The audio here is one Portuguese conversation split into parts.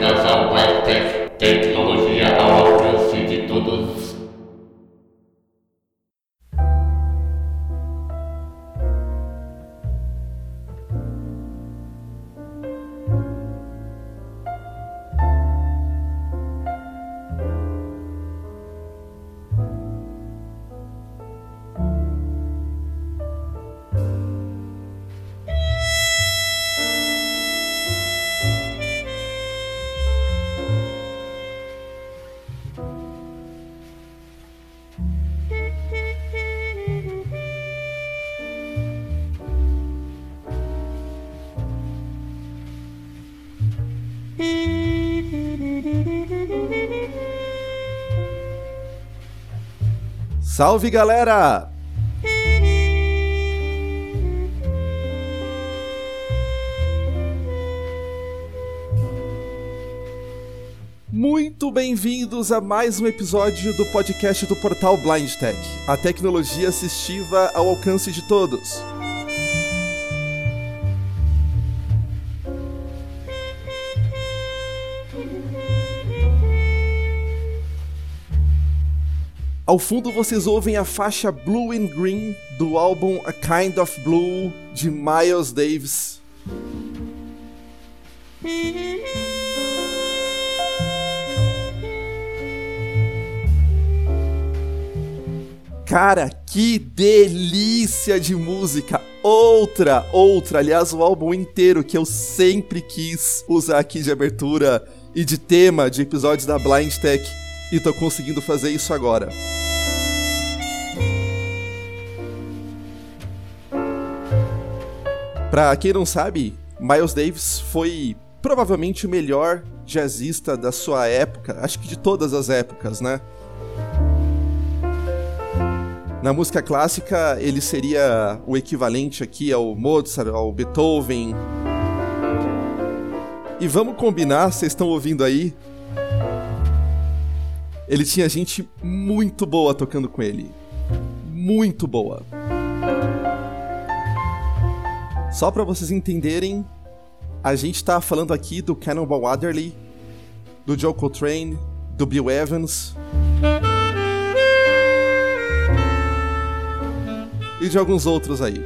Ao Webtech, tecnologia Salve galera! Muito bem-vindos a mais um episódio do podcast do portal Blind Tech, a tecnologia assistiva ao alcance de todos. Ao fundo vocês ouvem a faixa Blue and Green do álbum A Kind of Blue de Miles Davis. Cara, que delícia de música! Outra, outra, aliás, o álbum inteiro que eu sempre quis usar aqui de abertura e de tema de episódios da Blind Tech e tô conseguindo fazer isso agora. Pra quem não sabe, Miles Davis foi provavelmente o melhor jazzista da sua época, acho que de todas as épocas, né? Na música clássica, ele seria o equivalente aqui ao Mozart, ao Beethoven. E vamos combinar, vocês estão ouvindo aí? Ele tinha gente muito boa tocando com ele. Muito boa. Só para vocês entenderem, a gente tá falando aqui do Cannonball Adderley, do Joe Coltrane, do Bill Evans e de alguns outros aí.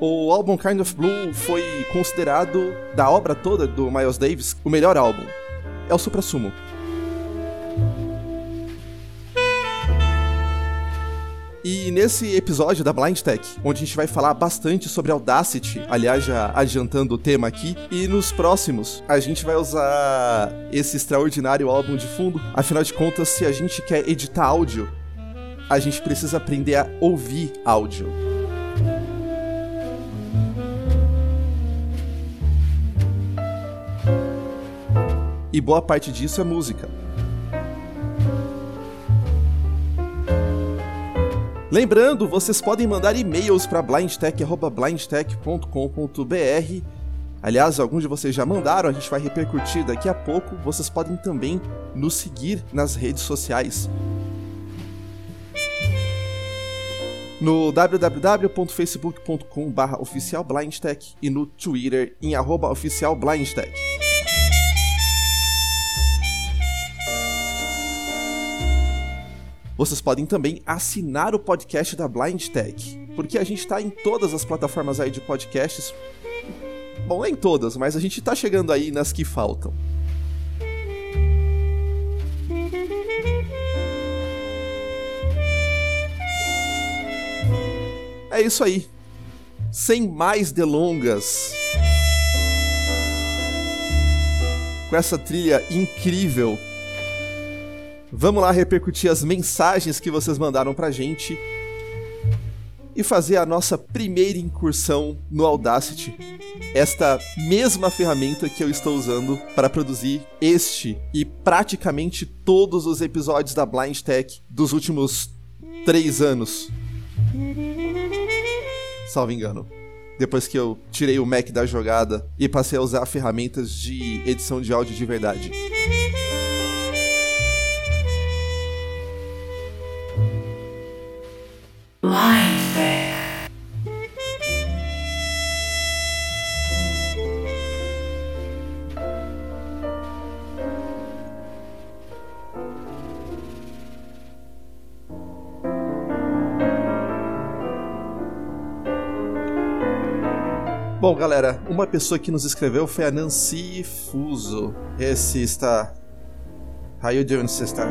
O álbum Kind of Blue foi considerado, da obra toda do Miles Davis, o melhor álbum. É o supra-sumo. E nesse episódio da Blind Tech, onde a gente vai falar bastante sobre Audacity, aliás, já adiantando o tema aqui, e nos próximos a gente vai usar esse extraordinário álbum de fundo. Afinal de contas, se a gente quer editar áudio, a gente precisa aprender a ouvir áudio. E boa parte disso é música. Lembrando, vocês podem mandar e-mails para blindtech.blindtech.com.br. Aliás, alguns de vocês já mandaram, a gente vai repercutir daqui a pouco. Vocês podem também nos seguir nas redes sociais. No www.facebook.com.br oficialblindtech e no Twitter em oficialblindtech. Vocês podem também assinar o podcast da Blind Tech, porque a gente está em todas as plataformas aí de podcasts. Bom, nem todas, mas a gente está chegando aí nas que faltam. É isso aí. Sem mais delongas. Com essa trilha incrível Vamos lá repercutir as mensagens que vocês mandaram pra gente e fazer a nossa primeira incursão no Audacity, esta mesma ferramenta que eu estou usando para produzir este e praticamente todos os episódios da Blind Tech dos últimos três anos. Salvo engano. Depois que eu tirei o Mac da jogada e passei a usar ferramentas de edição de áudio de verdade. Uma pessoa que nos escreveu foi a Nancy Fuso. Esse está. How you doing, sister?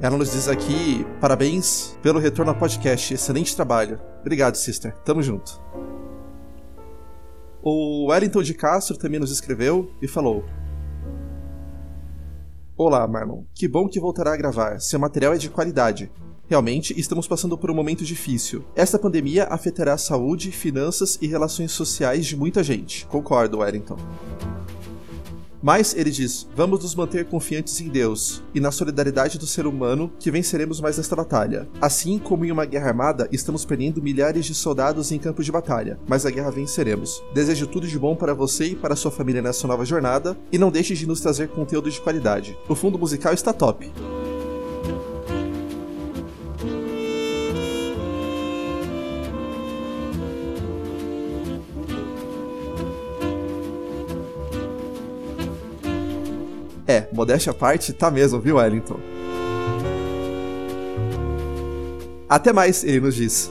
Ela nos diz aqui: parabéns pelo retorno ao podcast, excelente trabalho. Obrigado, sister. Tamo junto. O Wellington de Castro também nos escreveu e falou: Olá, Marlon. Que bom que voltará a gravar. Seu material é de qualidade. Realmente, estamos passando por um momento difícil. Esta pandemia afetará a saúde, finanças e relações sociais de muita gente. Concordo, Wellington. Mas ele diz: vamos nos manter confiantes em Deus e na solidariedade do ser humano que venceremos mais esta batalha. Assim como em uma guerra armada, estamos perdendo milhares de soldados em campo de batalha, mas a guerra venceremos. Desejo tudo de bom para você e para sua família nessa nova jornada e não deixe de nos trazer conteúdo de qualidade. O fundo musical está top. É, modéstia à parte, tá mesmo, viu, Wellington? Até mais, ele nos diz.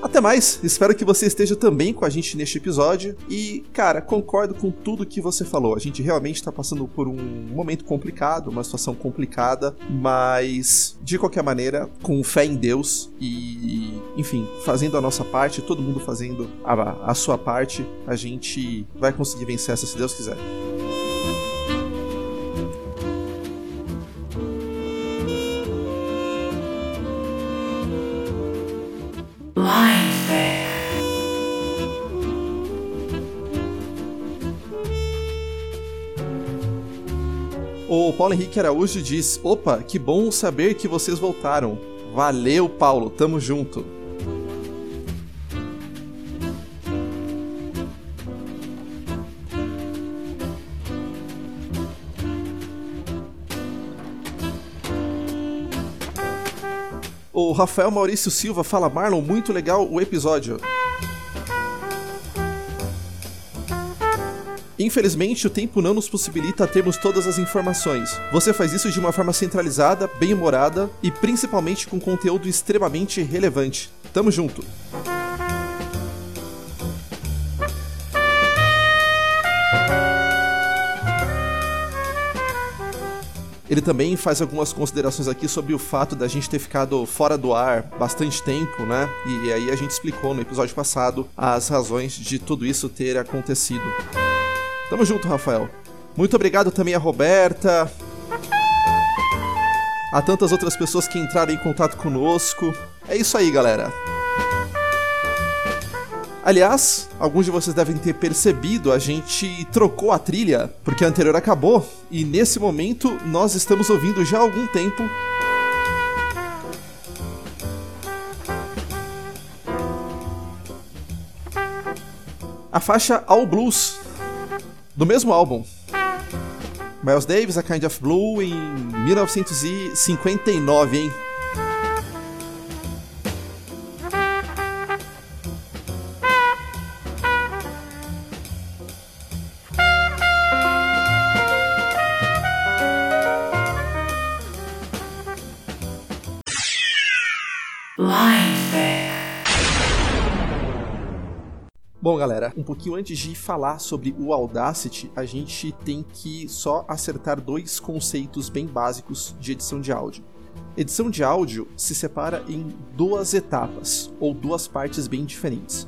Até mais, espero que você esteja também com a gente neste episódio. E, cara, concordo com tudo que você falou. A gente realmente está passando por um momento complicado, uma situação complicada, mas de qualquer maneira, com fé em Deus e, enfim, fazendo a nossa parte, todo mundo fazendo a, a sua parte, a gente vai conseguir vencer essa se Deus quiser. Paulo Henrique Araújo diz: Opa, que bom saber que vocês voltaram. Valeu, Paulo, tamo junto. O Rafael Maurício Silva fala: Marlon, muito legal o episódio. Infelizmente, o tempo não nos possibilita termos todas as informações. Você faz isso de uma forma centralizada, bem-humorada e principalmente com conteúdo extremamente relevante. Tamo junto! Ele também faz algumas considerações aqui sobre o fato da gente ter ficado fora do ar bastante tempo, né? E aí a gente explicou no episódio passado as razões de tudo isso ter acontecido. Tamo junto, Rafael. Muito obrigado também a Roberta. A tantas outras pessoas que entraram em contato conosco. É isso aí, galera. Aliás, alguns de vocês devem ter percebido, a gente trocou a trilha, porque a anterior acabou, e nesse momento nós estamos ouvindo já há algum tempo a faixa All Blues, do mesmo álbum. Miles Davis, A Kind of Blue, em 1959, hein? Galera, um pouquinho antes de falar sobre o Audacity, a gente tem que só acertar dois conceitos bem básicos de edição de áudio. Edição de áudio se separa em duas etapas, ou duas partes bem diferentes.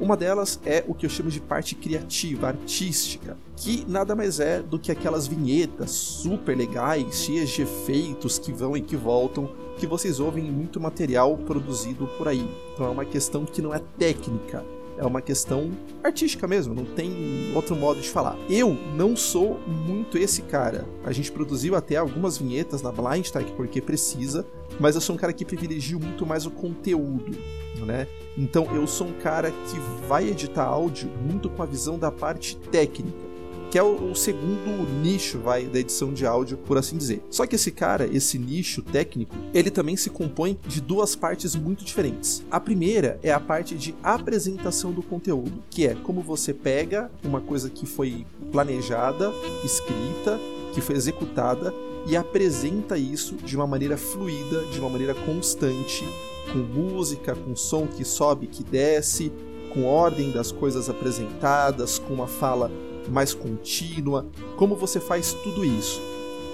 Uma delas é o que eu chamo de parte criativa, artística, que nada mais é do que aquelas vinhetas super legais, cheias de efeitos que vão e que voltam, que vocês ouvem em muito material produzido por aí. Então é uma questão que não é técnica, é uma questão artística mesmo, não tem outro modo de falar. Eu não sou muito esse cara. A gente produziu até algumas vinhetas na Blind Tech porque precisa, mas eu sou um cara que privilegio muito mais o conteúdo, né? Então eu sou um cara que vai editar áudio muito com a visão da parte técnica que é o, o, segundo nicho, vai, da edição de áudio, por assim dizer. Só que esse cara, esse nicho técnico, ele também se compõe de duas partes muito diferentes. A primeira é a parte de apresentação do conteúdo, que é como você pega uma coisa que foi planejada, escrita, que foi executada e apresenta isso de uma maneira fluida, de uma maneira constante, com música, com som que sobe, que desce, com ordem das coisas apresentadas, com uma fala mais contínua, como você faz tudo isso.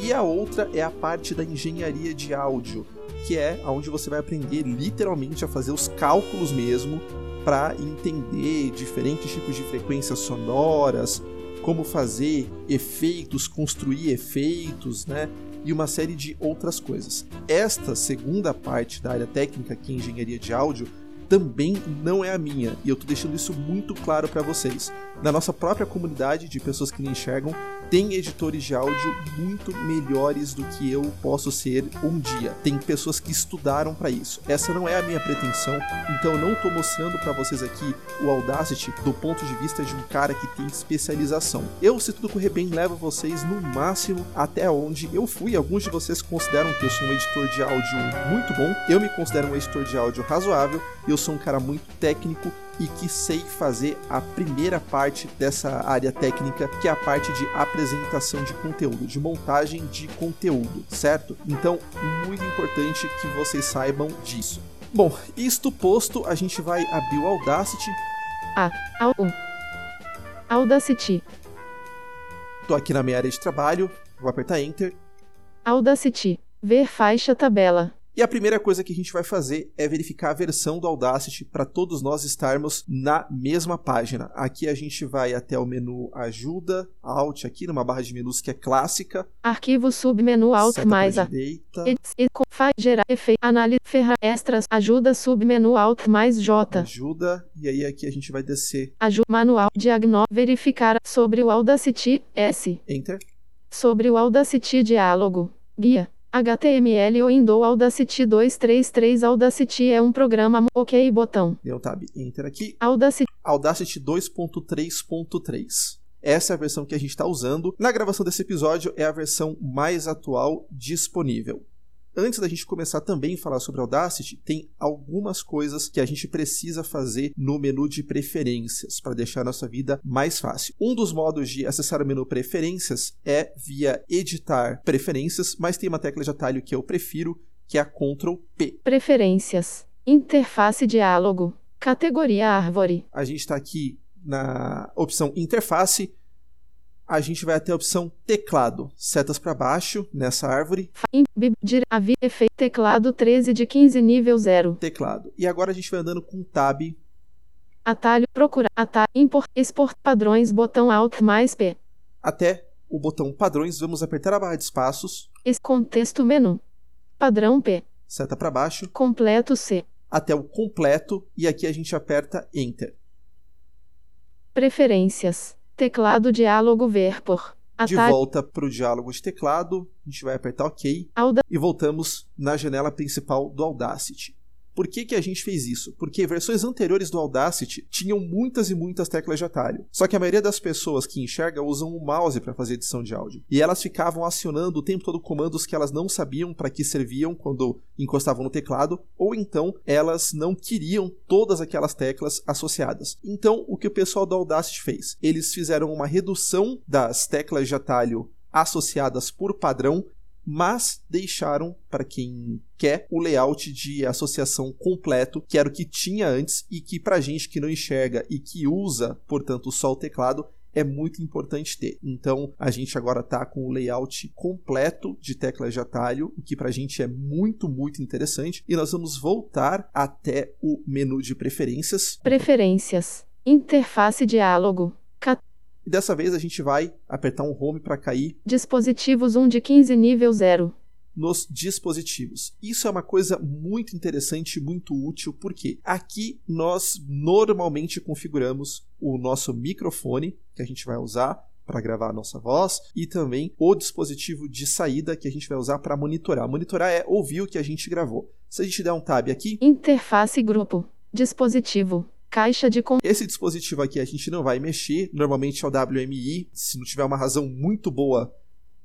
E a outra é a parte da engenharia de áudio, que é onde você vai aprender literalmente a fazer os cálculos mesmo para entender diferentes tipos de frequências sonoras, como fazer efeitos, construir efeitos, né? E uma série de outras coisas. Esta segunda parte da área técnica, que é engenharia de áudio, também não é a minha, e eu tô deixando isso muito claro para vocês. Na nossa própria comunidade de pessoas que não enxergam, tem editores de áudio muito melhores do que eu posso ser um dia. Tem pessoas que estudaram para isso. Essa não é a minha pretensão, então eu não tô mostrando para vocês aqui o Audacity do ponto de vista de um cara que tem especialização. Eu, se tudo correr bem, levo vocês no máximo até onde eu fui. Alguns de vocês consideram que eu sou um editor de áudio muito bom. Eu me considero um editor de áudio razoável. Eu sou um cara muito técnico e que sei fazer a primeira parte dessa área técnica, que é a parte de apresentação de conteúdo, de montagem de conteúdo, certo? Então, muito importante que vocês saibam disso. Bom, isto posto, a gente vai abrir o Audacity. A, ao, um. Audacity. Tô aqui na minha área de trabalho, vou apertar Enter. Audacity. Ver faixa tabela. E a primeira coisa que a gente vai fazer é verificar a versão do Audacity para todos nós estarmos na mesma página. Aqui a gente vai até o menu Ajuda, Alt aqui numa barra de menus que é clássica. Arquivo submenu Alt Seta mais A. direita. E, com, faz, gerar, efeito, análise, ferra, extras, ajuda submenu Alt mais J. Ajuda e aí aqui a gente vai descer Ajuda manual, diagnóstico, verificar sobre o Audacity, S. Enter. Sobre o Audacity diálogo. Guia. HTML ou Windows Audacity 233 Audacity é um programa. OK botão. Deu tab Enter aqui. Audacity Audacity 2.3.3. Essa é a versão que a gente está usando. Na gravação desse episódio é a versão mais atual disponível. Antes da gente começar também a falar sobre Audacity, tem algumas coisas que a gente precisa fazer no menu de preferências para deixar a nossa vida mais fácil. Um dos modos de acessar o menu preferências é via editar preferências, mas tem uma tecla de atalho que eu prefiro, que é a Ctrl P. Preferências. Interface diálogo. Categoria árvore. A gente está aqui na opção interface, a gente vai até a opção teclado, setas para baixo nessa árvore, efeito teclado 13 de 15 nível 0. teclado. E agora a gente vai andando com tab Atalho procurar atalho import export padrões botão alt mais P. até o botão padrões, vamos apertar a barra de espaços, Esse contexto menu. Padrão P. seta para baixo, Completo C. até o completo e aqui a gente aperta enter. Preferências. Teclado diálogo ver por. De Atalho volta para o diálogo de teclado, a gente vai apertar OK Auda e voltamos na janela principal do Audacity. Por que, que a gente fez isso? Porque versões anteriores do Audacity tinham muitas e muitas teclas de atalho. Só que a maioria das pessoas que enxerga usam o mouse para fazer edição de áudio. E elas ficavam acionando o tempo todo comandos que elas não sabiam para que serviam quando encostavam no teclado, ou então elas não queriam todas aquelas teclas associadas. Então, o que o pessoal do Audacity fez? Eles fizeram uma redução das teclas de atalho associadas por padrão mas deixaram para quem quer o layout de associação completo, que era o que tinha antes e que para gente que não enxerga e que usa, portanto, só o teclado, é muito importante ter. Então, a gente agora está com o layout completo de teclas de atalho, o que para a gente é muito, muito interessante. E nós vamos voltar até o menu de preferências. Preferências. Interface diálogo. E dessa vez a gente vai apertar um home para cair dispositivos 1 de 15 nível 0. nos dispositivos. Isso é uma coisa muito interessante, muito útil, porque aqui nós normalmente configuramos o nosso microfone que a gente vai usar para gravar a nossa voz e também o dispositivo de saída que a gente vai usar para monitorar. Monitorar é ouvir o que a gente gravou. Se a gente der um tab aqui, Interface grupo. Dispositivo. Caixa de com esse dispositivo aqui a gente não vai mexer, normalmente é o WMI, se não tiver uma razão muito boa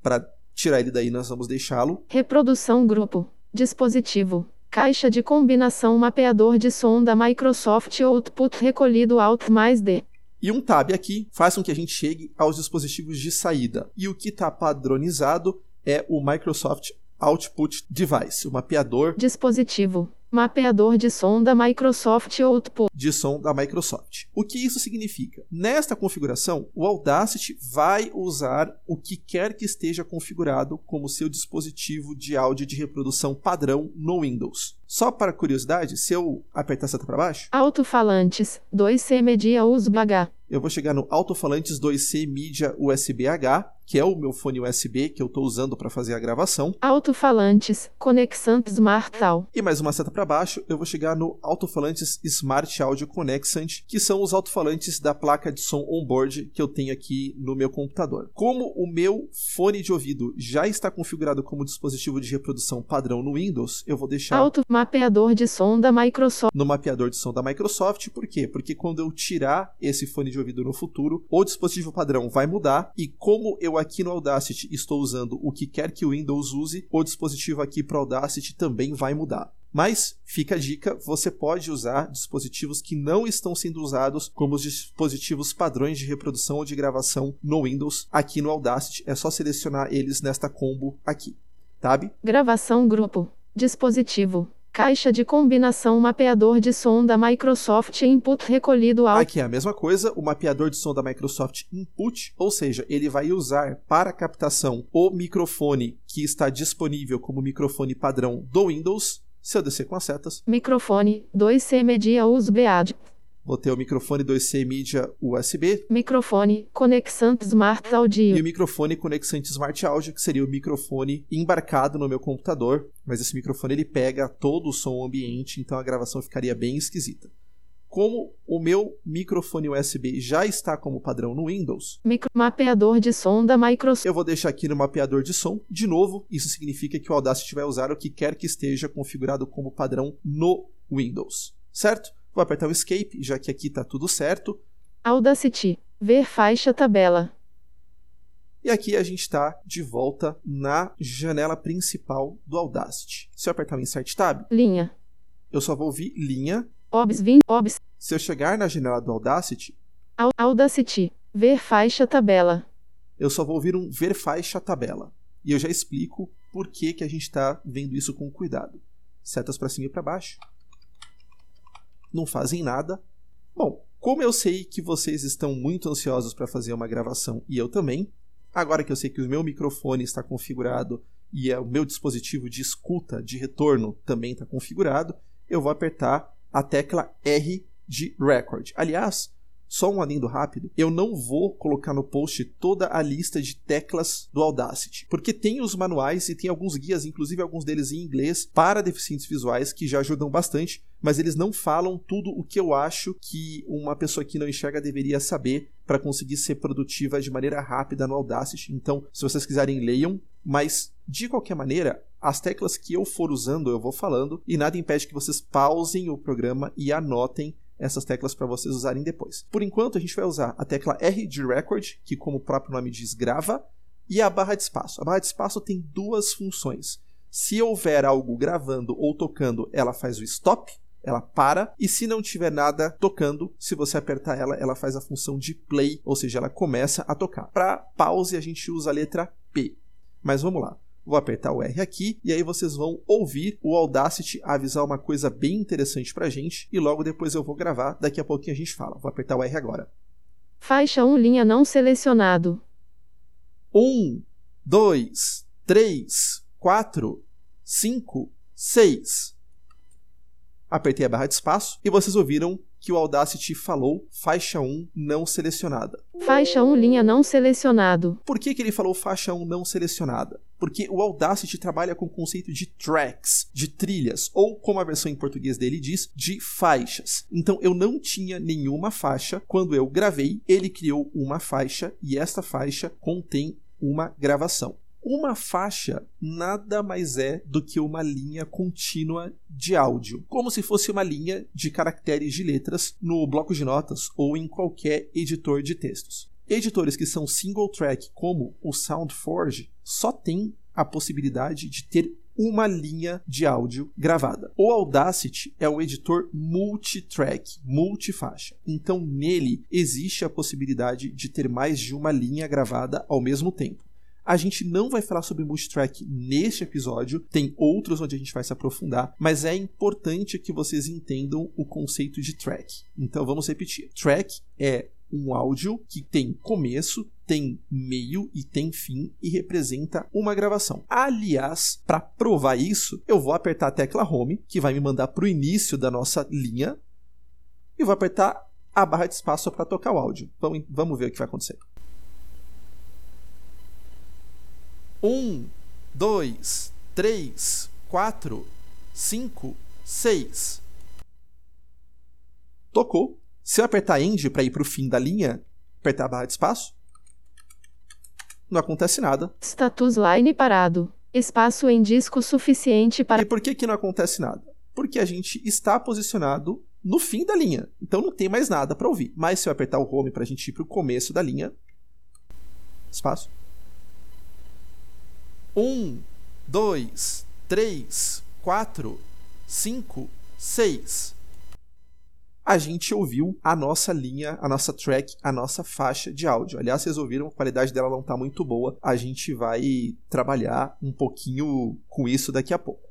para tirar ele daí, nós vamos deixá-lo. reprodução grupo. Dispositivo. Caixa de combinação mapeador de som da Microsoft Output recolhido Alt mais D. E um tab aqui faz com que a gente chegue aos dispositivos de saída. E o que está padronizado é o Microsoft Output Device, o mapeador Dispositivo. Mapeador de som da Microsoft Output. de som da Microsoft. O que isso significa? Nesta configuração, o Audacity vai usar o que quer que esteja configurado como seu dispositivo de áudio de reprodução padrão no Windows. Só para curiosidade, se eu apertar seta para baixo, Alto-falantes, 2C media USB-H. eu vou chegar no alto-falantes 2C mídia USB-H, que é o meu fone USB que eu estou usando para fazer a gravação. Alto-falantes, conexão Smart Tal. E mais uma seta para baixo, eu vou chegar no alto-falantes Smart Audio Connexant, que são os alto-falantes da placa de som onboard que eu tenho aqui no meu computador. Como o meu fone de ouvido já está configurado como dispositivo de reprodução padrão no Windows, eu vou deixar Auto-mapeador de som da Microsoft. no mapeador de som da Microsoft. Por quê? Porque quando eu tirar esse fone de ouvido no futuro, o dispositivo padrão vai mudar e como eu aqui no Audacity estou usando o que quer que o Windows use, o dispositivo aqui para o Audacity também vai mudar. Mas fica a dica, você pode usar dispositivos que não estão sendo usados como os dispositivos padrões de reprodução ou de gravação no Windows aqui no Audacity. É só selecionar eles nesta combo aqui. Tab, Gravação grupo. Dispositivo. Caixa de combinação mapeador de som da Microsoft Input recolhido ao Aqui é a mesma coisa, o mapeador de som da Microsoft Input, ou seja, ele vai usar para captação o microfone que está disponível como microfone padrão do Windows. Se eu descer com as setas, microfone 2C media USB-AD. vou ter o microfone 2C mídia USB Microfone conexão Smart e Audio. o microfone conexante Smart Audio, que seria o microfone embarcado no meu computador, mas esse microfone ele pega todo o som ambiente, então a gravação ficaria bem esquisita. Como o meu microfone USB já está como padrão no Windows, Micro mapeador de som da Microsoft. Eu vou deixar aqui no mapeador de som. De novo, isso significa que o Audacity vai usar o que quer que esteja configurado como padrão no Windows, certo? Vou apertar o Escape, já que aqui está tudo certo. Audacity. Ver faixa tabela. E aqui a gente está de volta na janela principal do Audacity. Se eu apertar o Insert Tab, Linha. eu só vou ouvir linha. Obs 20. Obs. Se eu chegar na janela do Audacity, Au- Audacity. Ver faixa tabela. eu só vou ouvir um ver faixa tabela. E eu já explico por que, que a gente está vendo isso com cuidado. Setas para cima e para baixo. Não fazem nada. Bom, como eu sei que vocês estão muito ansiosos para fazer uma gravação e eu também, agora que eu sei que o meu microfone está configurado e é o meu dispositivo de escuta de retorno também está configurado, eu vou apertar a tecla R de Record. Aliás, só um adendo rápido, eu não vou colocar no post toda a lista de teclas do Audacity, porque tem os manuais e tem alguns guias, inclusive alguns deles em inglês, para deficientes visuais que já ajudam bastante, mas eles não falam tudo o que eu acho que uma pessoa que não enxerga deveria saber para conseguir ser produtiva de maneira rápida no Audacity. Então, se vocês quiserem, leiam, mas de qualquer maneira, as teclas que eu for usando, eu vou falando, e nada impede que vocês pausem o programa e anotem essas teclas para vocês usarem depois. Por enquanto, a gente vai usar a tecla R de record, que como o próprio nome diz, grava, e a barra de espaço. A barra de espaço tem duas funções. Se houver algo gravando ou tocando, ela faz o stop, ela para, e se não tiver nada tocando, se você apertar ela, ela faz a função de play, ou seja, ela começa a tocar. Para pause, a gente usa a letra P. Mas vamos lá. Vou apertar o R aqui e aí vocês vão ouvir o Audacity avisar uma coisa bem interessante pra gente e logo depois eu vou gravar, daqui a pouquinho a gente fala. Vou apertar o R agora. Faixa 1 linha não selecionado. 1, 2, 3, 4, 5, 6. Apertei a barra de espaço e vocês ouviram que o Audacity falou faixa 1 não selecionada. Faixa 1 linha não selecionado. Por que, que ele falou faixa 1 não selecionada? Porque o Audacity trabalha com o conceito de tracks, de trilhas, ou como a versão em português dele diz, de faixas. Então eu não tinha nenhuma faixa. Quando eu gravei, ele criou uma faixa e esta faixa contém uma gravação. Uma faixa nada mais é do que uma linha contínua de áudio, como se fosse uma linha de caracteres de letras no bloco de notas ou em qualquer editor de textos. Editores que são single track, como o SoundForge, só têm a possibilidade de ter uma linha de áudio gravada. O Audacity é um editor multitrack, multifaixa. Então nele existe a possibilidade de ter mais de uma linha gravada ao mesmo tempo. A gente não vai falar sobre multitrack neste episódio, tem outros onde a gente vai se aprofundar, mas é importante que vocês entendam o conceito de track. Então vamos repetir. Track é um áudio que tem começo, tem meio e tem fim e representa uma gravação. Aliás, para provar isso, eu vou apertar a tecla Home, que vai me mandar para o início da nossa linha, e vou apertar a barra de espaço para tocar o áudio. Vamos, vamos ver o que vai acontecer. Um, dois, três, quatro, cinco, seis. Tocou. Se eu apertar End para ir para o fim da linha, apertar a barra de espaço, não acontece nada. Status line parado. Espaço em disco suficiente para. E por que, que não acontece nada? Porque a gente está posicionado no fim da linha. Então não tem mais nada para ouvir. Mas se eu apertar o home para a gente ir para o começo da linha. Espaço. Um, dois, três, quatro, cinco, seis. A gente ouviu a nossa linha, a nossa track, a nossa faixa de áudio. Aliás, vocês ouviram, a qualidade dela não está muito boa. A gente vai trabalhar um pouquinho com isso daqui a pouco.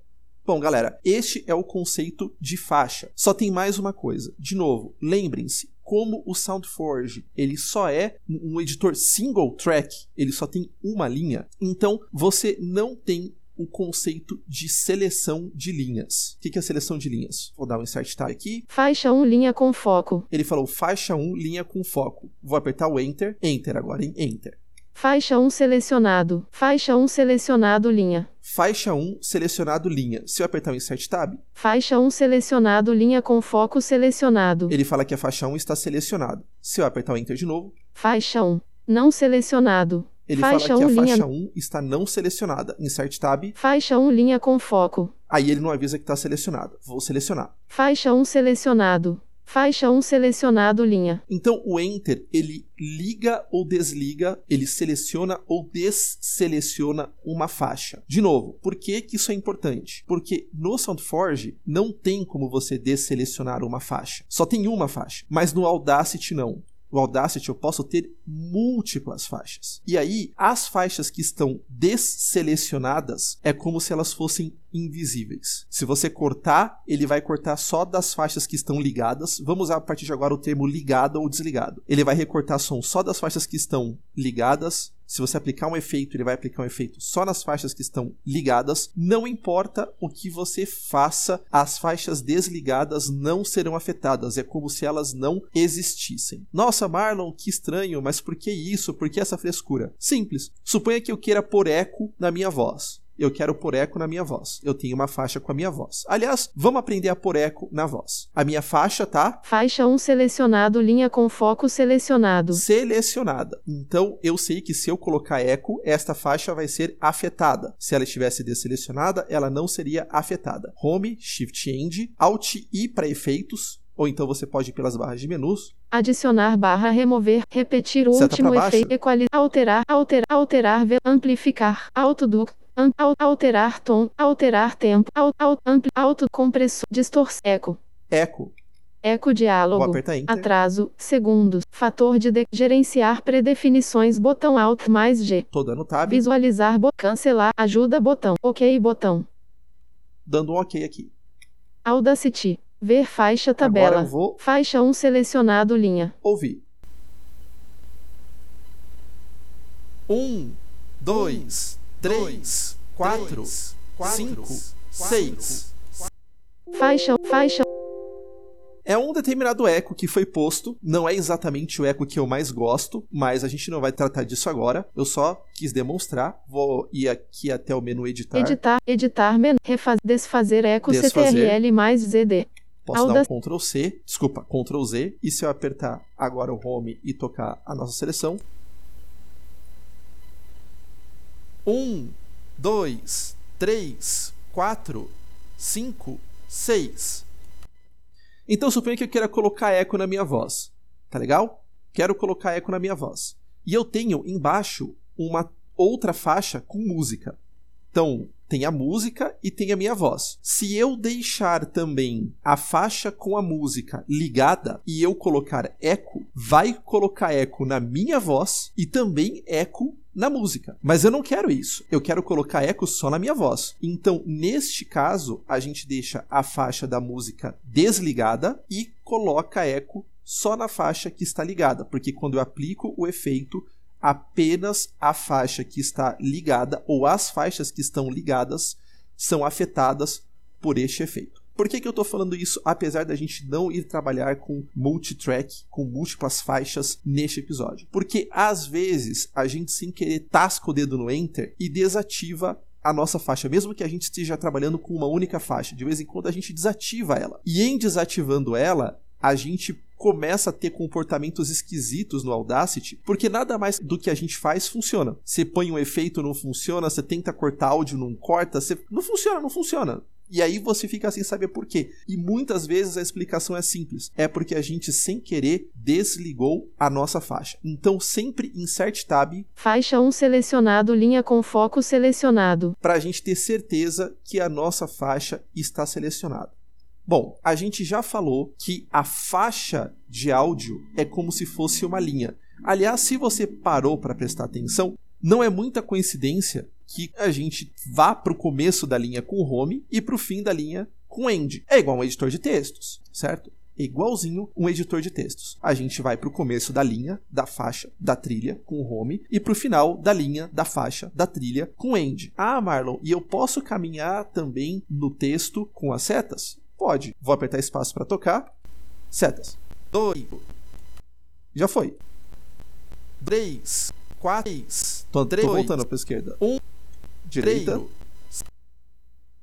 Bom, galera, este é o conceito de faixa. Só tem mais uma coisa. De novo, lembrem-se, como o SoundForge ele só é um editor single track, ele só tem uma linha, então você não tem o conceito de seleção de linhas. O que é seleção de linhas? Vou dar um insert tab aqui. Faixa 1, linha com foco. Ele falou faixa 1, linha com foco. Vou apertar o Enter. Enter agora em Enter. Faixa 1 selecionado. Faixa 1 selecionado linha. Faixa 1 selecionado linha. Se eu apertar o Insert Tab. Faixa 1 selecionado linha com foco selecionado. Ele fala que a faixa 1 está selecionada. Se eu apertar o Enter de novo. Faixa 1 não selecionado. Ele faixa fala que 1 a linha. faixa 1 está não selecionada. Insert Tab. Faixa 1 linha com foco. Aí ele não avisa que está selecionada. Vou selecionar. Faixa 1 selecionado. Faixa 1 selecionado linha. Então o Enter, ele liga ou desliga, ele seleciona ou desseleciona uma faixa. De novo, por que, que isso é importante? Porque no SoundForge não tem como você desselecionar uma faixa. Só tem uma faixa. Mas no Audacity não. No Audacity eu posso ter múltiplas faixas. E aí, as faixas que estão desselecionadas é como se elas fossem invisíveis. Se você cortar, ele vai cortar só das faixas que estão ligadas. Vamos usar a partir de agora o termo ligado ou desligado. Ele vai recortar som só das faixas que estão ligadas. Se você aplicar um efeito, ele vai aplicar um efeito só nas faixas que estão ligadas. Não importa o que você faça, as faixas desligadas não serão afetadas. É como se elas não existissem. Nossa, Marlon, que estranho, mas por que isso? Por que essa frescura? Simples. Suponha que eu queira pôr eco na minha voz eu quero pôr eco na minha voz. Eu tenho uma faixa com a minha voz. Aliás, vamos aprender a pôr eco na voz. A minha faixa tá Faixa 1 selecionado linha com foco selecionado. selecionada. Então, eu sei que se eu colocar eco, esta faixa vai ser afetada. Se ela estivesse desselecionada, ela não seria afetada. Home, Shift End, Alt I para efeitos, ou então você pode ir pelas barras de menus. Adicionar barra remover, repetir o Seta último efeito, equalizar, alterar, alterar, alterar, ve- amplificar, autoduc, am- al- alterar tom, alterar tempo, al- al- ampli, autocompressor, distorção, eco, Eco. eco diálogo, atraso, segundos, fator de, de gerenciar predefinições, botão Alt mais G, Tô dando tab, visualizar, bo cancelar, ajuda, botão, ok, botão, dando um OK aqui. Audacity, ver faixa Agora tabela, eu vou faixa 1 selecionado linha. ouvir. Um, dois, três, quatro, cinco, seis. Faixa, faixa, É um determinado eco que foi posto, não é exatamente o eco que eu mais gosto, mas a gente não vai tratar disso agora. Eu só quis demonstrar. Vou ir aqui até o menu editar. editar, editar, menu, refaz, desfazer eco Desfazer. CTRL mais ZD. Posso dar um Ctrl C, desculpa, Ctrl Z, e se eu apertar agora o Home e tocar a nossa seleção. Um, dois, três, quatro, cinco, seis. Então suponha que eu queira colocar eco na minha voz. Tá legal? Quero colocar eco na minha voz. E eu tenho embaixo uma outra faixa com música. Então, tem a música e tem a minha voz. Se eu deixar também a faixa com a música ligada e eu colocar eco, vai colocar eco na minha voz e também eco na música. Mas eu não quero isso. Eu quero colocar eco só na minha voz. Então, neste caso, a gente deixa a faixa da música desligada e coloca eco só na faixa que está ligada, porque quando eu aplico o efeito, apenas a faixa que está ligada ou as faixas que estão ligadas são afetadas por este efeito. Por que, que eu estou falando isso, apesar da gente não ir trabalhar com multitrack, com múltiplas faixas neste episódio? Porque às vezes a gente sem querer tasca o dedo no Enter e desativa a nossa faixa, mesmo que a gente esteja trabalhando com uma única faixa. De vez em quando a gente desativa ela. E em desativando ela, a gente começa a ter comportamentos esquisitos no Audacity, porque nada mais do que a gente faz funciona. Você põe um efeito, não funciona, você tenta cortar áudio, não corta, você... não funciona, não funciona. E aí você fica sem saber por quê. E muitas vezes a explicação é simples. É porque a gente, sem querer, desligou a nossa faixa. Então, sempre insert tab. Faixa 1 selecionado, linha com foco selecionado. Para a gente ter certeza que a nossa faixa está selecionada. Bom, a gente já falou que a faixa de áudio é como se fosse uma linha. Aliás, se você parou para prestar atenção, não é muita coincidência que a gente vá para o começo da linha com home e para o fim da linha com end. É igual um editor de textos, certo? É igualzinho um editor de textos. A gente vai para o começo da linha, da faixa, da trilha com home e para o final da linha, da faixa, da trilha com end. Ah, Marlon, e eu posso caminhar também no texto com as setas? Pode. Vou apertar espaço para tocar. Setas. Dois. Já foi. Três. Quatro. Tô, três. Tô voltando para esquerda. Um. Direita. Três.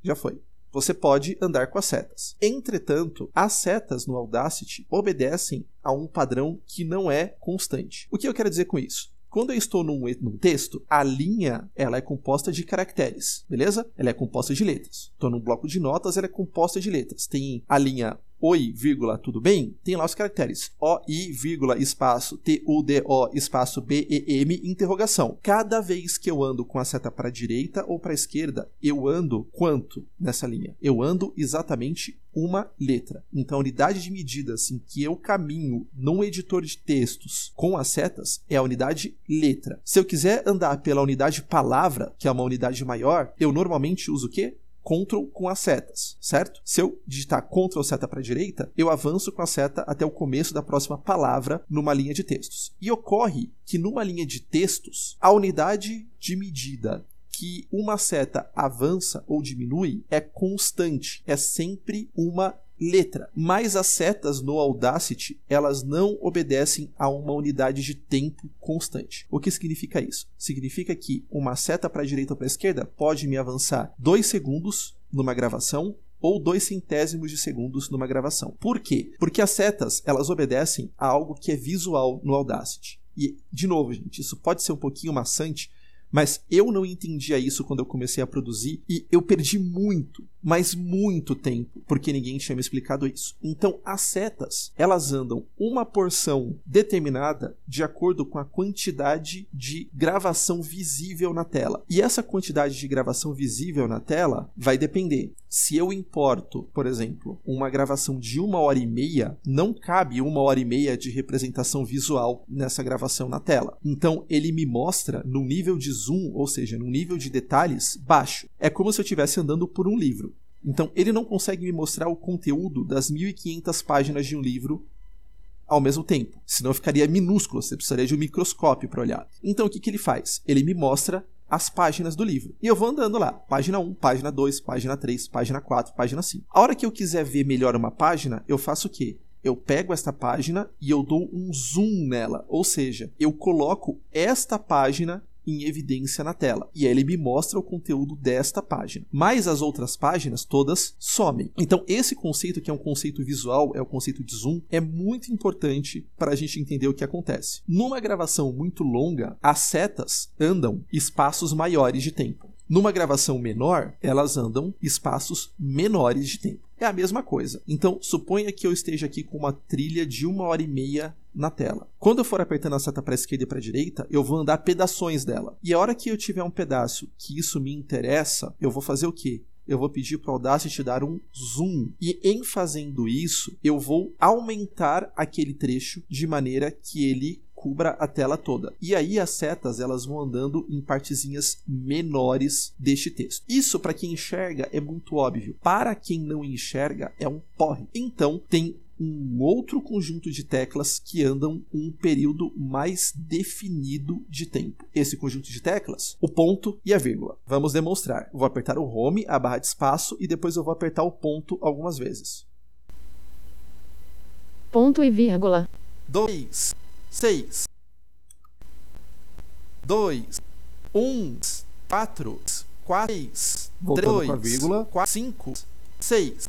Já foi. Você pode andar com as setas. Entretanto, as setas no Audacity obedecem a um padrão que não é constante. O que eu quero dizer com isso? Quando eu estou num, num, texto, a linha ela é composta de caracteres, beleza? Ela é composta de letras. Estou num bloco de notas, ela é composta de letras. Tem a linha oi, vírgula, tudo bem? Tem lá os caracteres OI, vírgula, espaço, T-U-D-O, espaço B-E-M, interrogação. Cada vez que eu ando com a seta para a direita ou para a esquerda, eu ando quanto nessa linha? Eu ando exatamente uma letra. Então, a unidade de medidas em que eu caminho num editor de textos com as setas é a unidade letra. Se eu quiser andar pela unidade palavra, que é uma unidade maior, eu normalmente uso o quê? Ctrl com as setas, certo? Se eu digitar Ctrl seta para a direita, eu avanço com a seta até o começo da próxima palavra numa linha de textos. E ocorre que numa linha de textos, a unidade de medida que uma seta avança ou diminui é constante, é sempre uma letra. Mas as setas no Audacity, elas não obedecem a uma unidade de tempo constante. O que significa isso? Significa que uma seta para a direita ou para a esquerda pode me avançar 2 segundos numa gravação ou dois centésimos de segundos numa gravação. Por quê? Porque as setas, elas obedecem a algo que é visual no Audacity. E, de novo, gente, isso pode ser um pouquinho maçante, mas eu não entendia isso quando eu comecei a produzir e eu perdi muito, mas muito tempo, porque ninguém tinha me explicado isso. Então, as setas, elas andam uma porção determinada de acordo com a quantidade de gravação visível na tela. E essa quantidade de gravação visível na tela vai depender. Se eu importo, por exemplo, uma gravação de uma hora e meia, não cabe uma hora e meia de representação visual nessa gravação na tela. Então, ele me mostra no nível de zoom, ou seja, num nível de detalhes baixo. É como se eu estivesse andando por um livro. Então, ele não consegue me mostrar o conteúdo das 1500 páginas de um livro ao mesmo tempo, senão ficaria minúsculo, você precisaria de um microscópio para olhar. Então, o que, que ele faz? Ele me mostra as páginas do livro. E eu vou andando lá, página 1, página 2, página 3, página 4, página 5. A hora que eu quiser ver melhor uma página, eu faço o quê? eu pego esta página e eu dou um zoom nela, ou seja, eu coloco esta página em evidência na tela. E aí ele me mostra o conteúdo desta página. Mas as outras páginas todas somem. Então esse conceito que é um conceito visual, é o conceito de zoom, é muito importante para a gente entender o que acontece. Numa gravação muito longa, as setas andam espaços maiores de tempo. Numa gravação menor, elas andam espaços menores de tempo. É a mesma coisa. Então, suponha que eu esteja aqui com uma trilha de uma hora e meia na tela. Quando eu for apertando a seta para esquerda e para direita, eu vou andar pedaços dela. E a hora que eu tiver um pedaço que isso me interessa, eu vou fazer o quê? eu vou pedir para o Audacity dar um zoom. E em fazendo isso, eu vou aumentar aquele trecho de maneira que ele cubra a tela toda. E aí as setas elas vão andando em partezinhas menores deste texto. Isso para quem enxerga é muito óbvio. Para quem não enxerga é um porre. Então tem um outro conjunto de teclas que andam um período mais definido de tempo. Esse conjunto de teclas, o ponto e a vírgula. Vamos demonstrar. Vou apertar o home, a barra de espaço e depois eu vou apertar o ponto algumas vezes. Ponto e vírgula. 2, 6, 2, 1, 4, 4, 6, Voltando a vírgula. 4, 5, 6,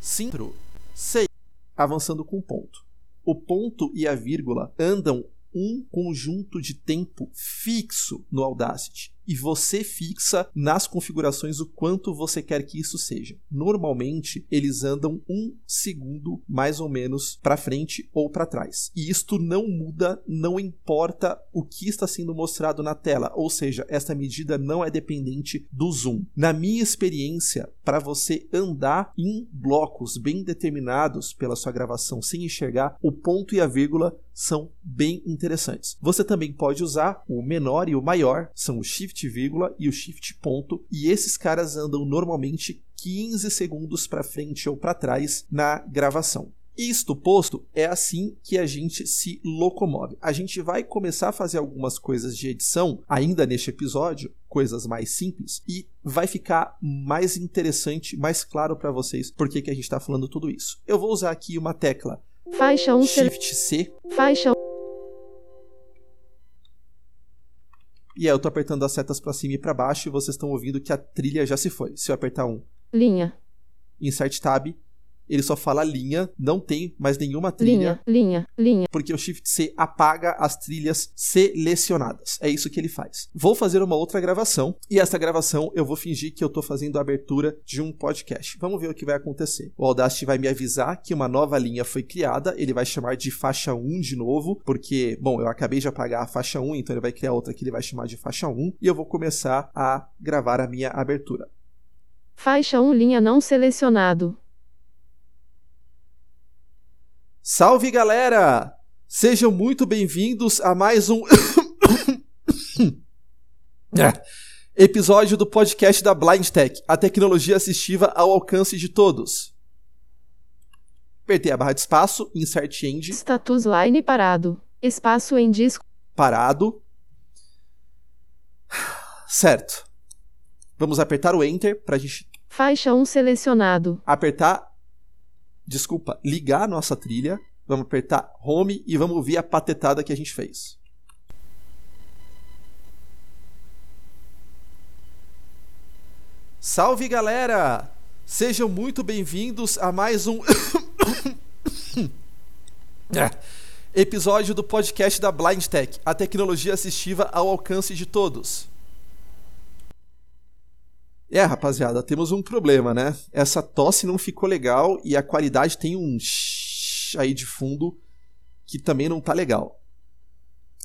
5, 6. Avançando com o ponto. O ponto e a vírgula andam um conjunto de tempo fixo no Audacity e você fixa nas configurações o quanto você quer que isso seja. Normalmente eles andam um segundo mais ou menos para frente ou para trás. E isto não muda, não importa o que está sendo mostrado na tela, ou seja, esta medida não é dependente do zoom. Na minha experiência, para você andar em blocos bem determinados pela sua gravação sem enxergar, o ponto e a vírgula são bem interessantes. Você também pode usar o menor e o maior, são o shift vírgula e o shift ponto, e esses caras andam normalmente 15 segundos para frente ou para trás na gravação. Isto posto, é assim que a gente se locomove. A gente vai começar a fazer algumas coisas de edição ainda neste episódio, coisas mais simples, e vai ficar mais interessante, mais claro para vocês por que, a gente está falando tudo isso. Eu vou usar aqui uma tecla Faixa 1 sele... Shift C Faixa e aí eu tô apertando as setas para cima e para baixo e vocês estão ouvindo que a trilha já se foi. Se eu apertar um linha. Insert Tab, ele só fala linha, não tem mais nenhuma trilha. Linha, linha, linha. Porque o Shift C apaga as trilhas selecionadas. É isso que ele faz. Vou fazer uma outra gravação e essa gravação eu vou fingir que eu tô fazendo a abertura de um podcast. Vamos ver o que vai acontecer. O Audacity vai me avisar que uma nova linha foi criada, ele vai chamar de faixa 1 de novo, porque, bom, eu acabei de apagar a faixa 1, então ele vai criar outra que ele vai chamar de faixa 1 e eu vou começar a gravar a minha abertura. Faixa 1 linha não selecionado. Salve galera! Sejam muito bem-vindos a mais um É. episódio do podcast da Blind Tech, a tecnologia assistiva ao alcance de todos. Apertei a barra de espaço, insert end, Status line parado. Espaço em disco. parado. Certo. Vamos apertar o enter para a gente Faixa 1 selecionado. apertar, desculpa, ligar a nossa trilha. Vamos apertar home e vamos ouvir a patetada que a gente fez. Salve galera! Sejam muito bem-vindos a mais um episódio do podcast da Blind Tech, a tecnologia assistiva ao alcance de todos. É, rapaziada, temos um problema, né? Essa tosse não ficou legal e a qualidade tem um aí de fundo que também não tá legal.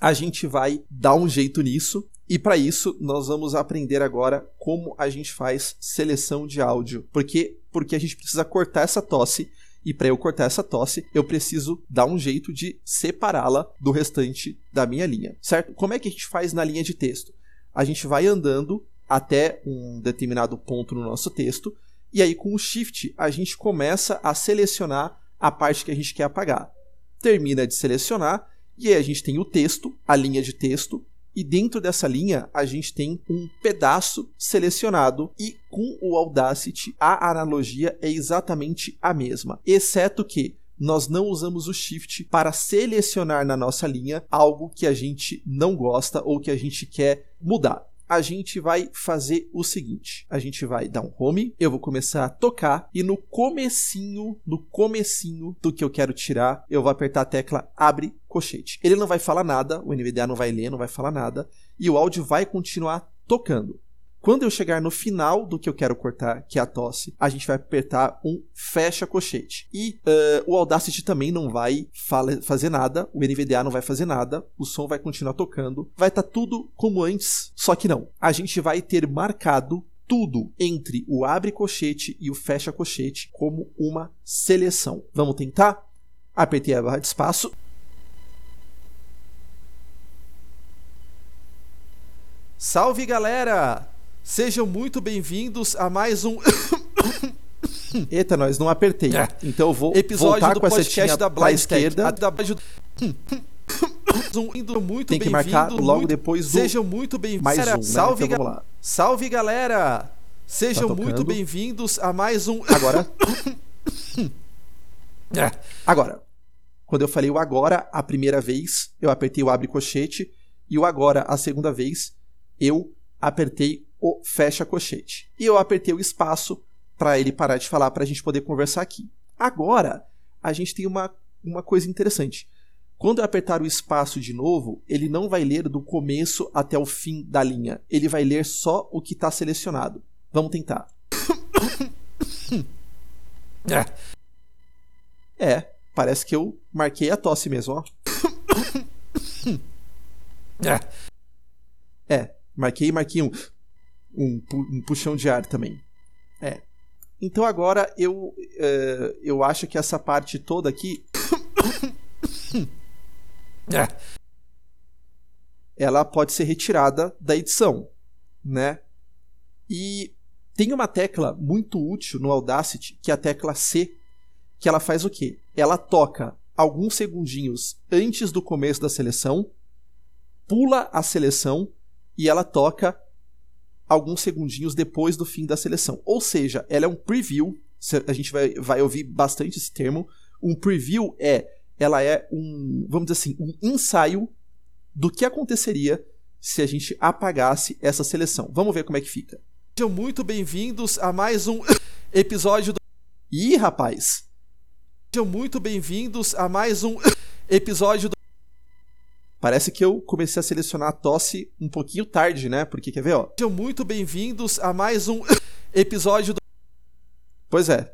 A gente vai dar um jeito nisso e para isso nós vamos aprender agora como a gente faz seleção de áudio. Porque porque a gente precisa cortar essa tosse e para eu cortar essa tosse, eu preciso dar um jeito de separá-la do restante da minha linha, certo? Como é que a gente faz na linha de texto? A gente vai andando até um determinado ponto no nosso texto, e aí com o Shift a gente começa a selecionar a parte que a gente quer apagar. Termina de selecionar, e aí a gente tem o texto, a linha de texto, e dentro dessa linha a gente tem um pedaço selecionado e com o Audacity a analogia é exatamente a mesma, exceto que nós não usamos o shift para selecionar na nossa linha algo que a gente não gosta ou que a gente quer mudar. A gente vai fazer o seguinte, a gente vai dar um home, eu vou começar a tocar e no comecinho, no comecinho do que eu quero tirar, eu vou apertar a tecla abre colchete. Ele não vai falar nada, o NVDA não vai ler, não vai falar nada e o áudio vai continuar tocando. Quando eu chegar no final do que eu quero cortar, que é a tosse, a gente vai apertar um fecha colchete. E uh, o Audacity também não vai fazer nada, o NVDA não vai fazer nada, o som vai continuar tocando, vai estar tudo como antes, só que não. A gente vai ter marcado tudo entre o abre colchete e o fecha colchete como uma seleção. Vamos tentar? Apertei a barra de espaço. Salve galera! Sejam muito bem-vindos a mais um. Eita, nós não apertei. É. Então eu vou Episódio voltar do com essa podcast setinha da Blind esquerda. Tech. A Um muito Tem que marcar logo muito- depois do Sejam muito bem-vindos. mais um, né? Salve, Então ga-. Salve galera! Sejam Tá muito bem-vindos a mais um. Agora. É. Agora, quando eu falei o agora a primeira vez, eu apertei o abre cochete e o agora a segunda vez, eu apertei o fecha cochete. E eu apertei o espaço para ele parar de falar para a gente poder conversar aqui. Agora, a gente tem uma, uma coisa interessante. Quando eu apertar o espaço de novo, ele não vai ler do começo até o fim da linha. Ele vai ler só o que está selecionado. Vamos tentar. É, parece que eu marquei a tosse mesmo, ó. É, marquei marquei um, um, um puxão de ar também. É. Então agora eu, eh, eu acho que essa parte toda aqui. Ela pode ser retirada da edição, né? E tem uma tecla muito útil no Audacity, que é a tecla C, que ela faz o quê? Ela toca alguns segundinhos antes do começo da seleção, pula a seleção e ela toca alguns segundinhos depois do fim da seleção. Ou seja, ela é um preview, a gente vai, vai ouvir bastante esse termo. Um preview é, ela é um, vamos dizer assim, um ensaio do que aconteceria se a gente apagasse essa seleção. Vamos ver como é que fica. Sejam muito bem-vindos a mais um episódio do. Ih, rapaz! Sejam muito bem-vindos a mais um episódio do. Parece que eu comecei a selecionar a tosse um pouquinho tarde, né? Porque quer ver, ó? Sejam muito bem-vindos a mais um episódio do. Pois é.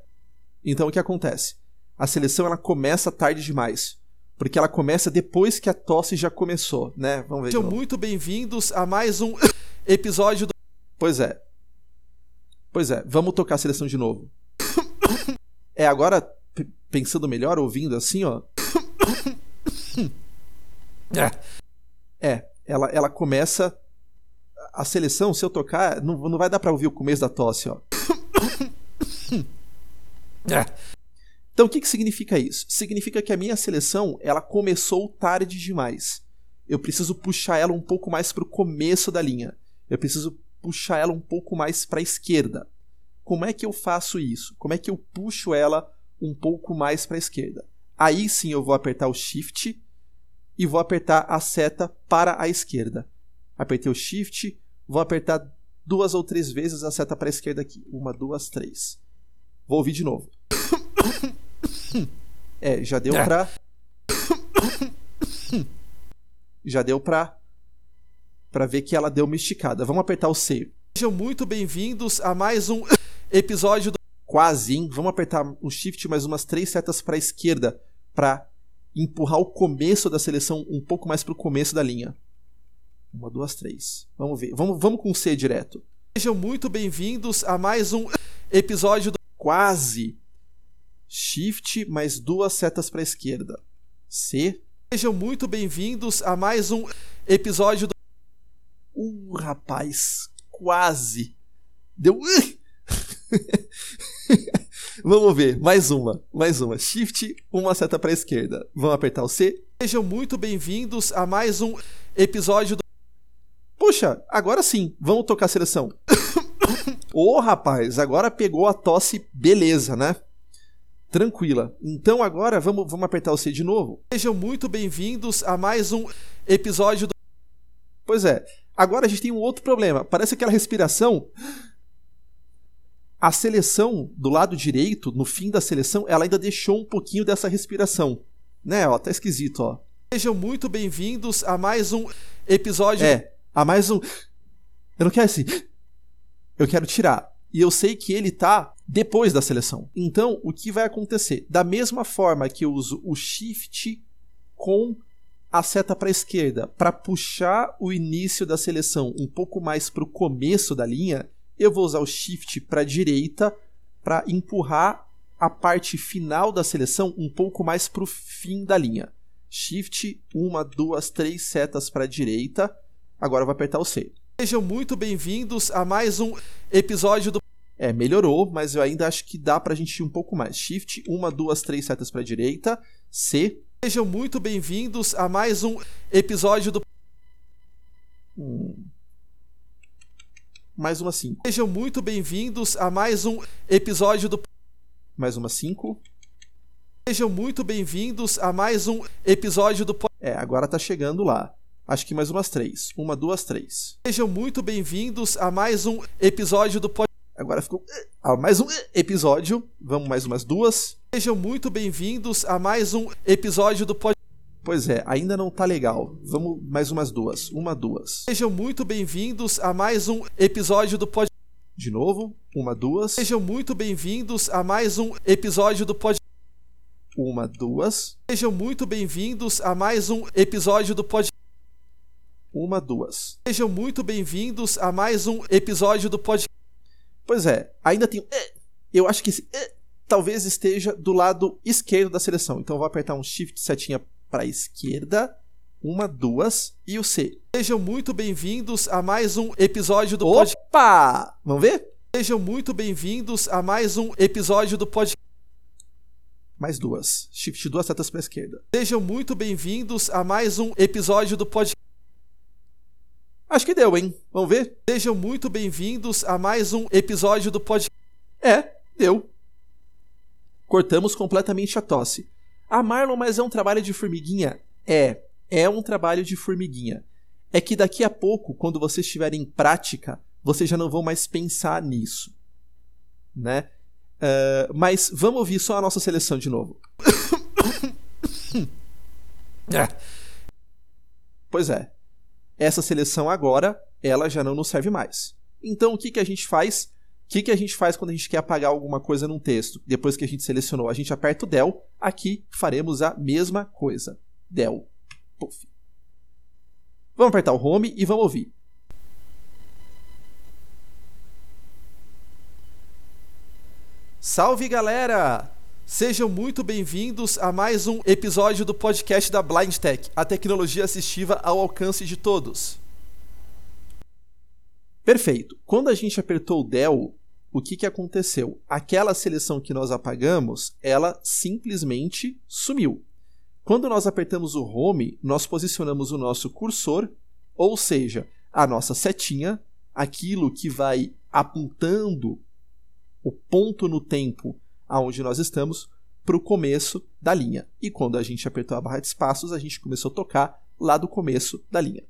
Então o que acontece? A seleção ela começa tarde demais. Porque ela começa depois que a tosse já começou, né? Vamos ver. Sejam muito bem-vindos a mais um episódio do. Pois é. Pois é, vamos tocar a seleção de novo. É, agora, pensando melhor, ouvindo assim, ó. É, ela, ela começa. A seleção, se eu tocar, não, não vai dar pra ouvir o começo da tosse, ó. Então o que, que significa isso? Significa que a minha seleção ela começou tarde demais. Eu preciso puxar ela um pouco mais para o começo da linha. Eu preciso puxar ela um pouco mais para a esquerda. Como é que eu faço isso? Como é que eu puxo ela um pouco mais para a esquerda? Aí sim eu vou apertar o Shift e vou apertar a seta para a esquerda. Apertei o Shift, vou apertar duas ou três vezes a seta para a esquerda aqui. Uma, duas, três. Vou ouvir de novo. É, já deu pra. Já deu pra. Pra ver que ela deu uma esticada. Vamos apertar o C. Sejam muito bem-vindos a mais um episódio do. Quase, hein? Vamos apertar o Shift mais umas três setas pra esquerda pra empurrar o começo da seleção um pouco mais pro começo da linha. Uma, duas, três. Vamos ver. Vamos, vamos com C direto. Sejam muito bem-vindos a mais um episódio do. Quase. Shift mais duas setas para a esquerda. C. Sejam muito bem-vindos a mais um episódio do. Uh, rapaz, quase. Deu. Vamos ver, mais uma, mais uma. Shift, uma seta para esquerda. Vamos apertar o C. Sejam muito bem-vindos a mais um episódio do. Puxa, agora sim, vamos tocar a seleção. Ô, rapaz, agora pegou a tosse, beleza, né? Tranquila. Então agora vamos, vamos apertar o C de novo. Sejam muito bem-vindos a mais um episódio do. Pois é, agora a gente tem um outro problema. Parece aquela respiração. A seleção do lado direito, no fim da seleção, ela ainda deixou um pouquinho dessa respiração. Né, ó, tá esquisito, ó. Sejam muito bem-vindos a mais um episódio. É, a mais um. Eu não quero esse. Eu quero tirar. E eu sei que ele tá depois da seleção. Então, o que vai acontecer? Da mesma forma que eu uso o Shift com a seta para a esquerda para puxar o início da seleção um pouco mais para o começo da linha, eu vou usar o Shift para a direita para empurrar a parte final da seleção um pouco mais para o fim da linha. Shift, uma, duas, três setas para a direita. Agora eu vou apertar o C. Sejam muito bem-vindos a mais um episódio do. É, melhorou, mas eu ainda acho que dá pra gente ir um pouco mais. Shift, uma, duas, três setas pra direita. C. Sejam muito bem-vindos a mais um episódio do. Hum. Mais uma 5. Sejam muito bem-vindos a mais um episódio do. Mais uma 5. Sejam muito bem-vindos a mais um episódio do. É, agora tá chegando lá. Acho que mais umas três. Uma, duas, três. Sejam muito bem-vindos a mais um episódio do. Agora ficou. Ah, mais um episódio. Vamos mais umas duas. Sejam muito bem-vindos a mais um episódio do. Pois é, ainda não tá legal. Vamos mais umas duas. Uma, duas. Sejam muito bem-vindos a mais um episódio do podcast. De novo. Uma, duas. Sejam muito bem-vindos a mais um episódio do podcast. Uma, duas. Sejam muito bem-vindos a mais um episódio do podcast uma, duas. Sejam muito bem-vindos a mais um episódio do podcast. Pois é, ainda tem. Eu acho que esse talvez esteja do lado esquerdo da seleção. Então eu vou apertar um Shift setinha para a esquerda. Uma, duas e o C. Sejam muito bem-vindos a mais um episódio do. Opa! Vamos ver? Sejam muito bem-vindos a mais um episódio do podcast. Mais duas. Shift duas setas para a esquerda. Sejam muito bem-vindos a mais um episódio do podcast. Acho que deu, hein? Vamos ver? Sejam muito bem-vindos a mais um episódio do podcast. É, deu. Cortamos completamente a tosse. Ah, Marlon, mas é um trabalho de formiguinha? É, é um trabalho de formiguinha. É que daqui a pouco, quando vocês estiverem em prática, vocês já não vão mais pensar nisso. Né? Uh, mas vamos ouvir só a nossa seleção de novo. pois é, essa seleção agora, ela já não nos serve mais. Então o que, que a gente faz? O que, que a gente faz quando a gente quer apagar alguma coisa num texto? Depois que a gente selecionou, a gente aperta o del. Aqui faremos a mesma coisa. Del. Puff. Vamos apertar o home e vamos ouvir. Salve galera! Sejam muito bem-vindos a mais um episódio do podcast da Blind Tech, a tecnologia assistiva ao alcance de todos. Perfeito. Quando a gente apertou o del, o que, que aconteceu? Aquela seleção que nós apagamos, ela simplesmente sumiu. Quando nós apertamos o home, nós posicionamos o nosso cursor, ou seja, a nossa setinha, aquilo que vai apontando o ponto no tempo aonde nós estamos para o começo da linha. E quando a gente apertou a barra de espaços, a gente começou a tocar lá do começo da linha.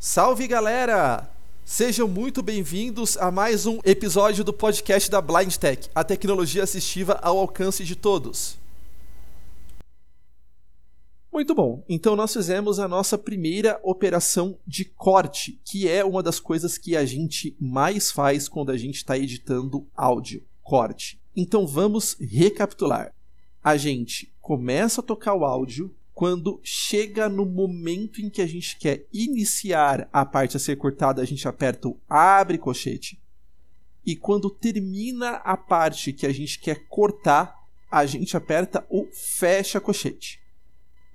Salve galera! Sejam muito bem-vindos a mais um episódio do podcast da Blind Tech, a tecnologia assistiva ao alcance de todos. Muito bom. Então nós fizemos a nossa primeira operação de corte, que é uma das coisas que a gente mais faz quando a gente está editando áudio, corte. Então vamos recapitular. A gente começa a tocar o áudio quando chega no momento em que a gente quer iniciar a parte a ser cortada, a gente aperta o abre colchete. E quando termina a parte que a gente quer cortar, a gente aperta o fecha colchete.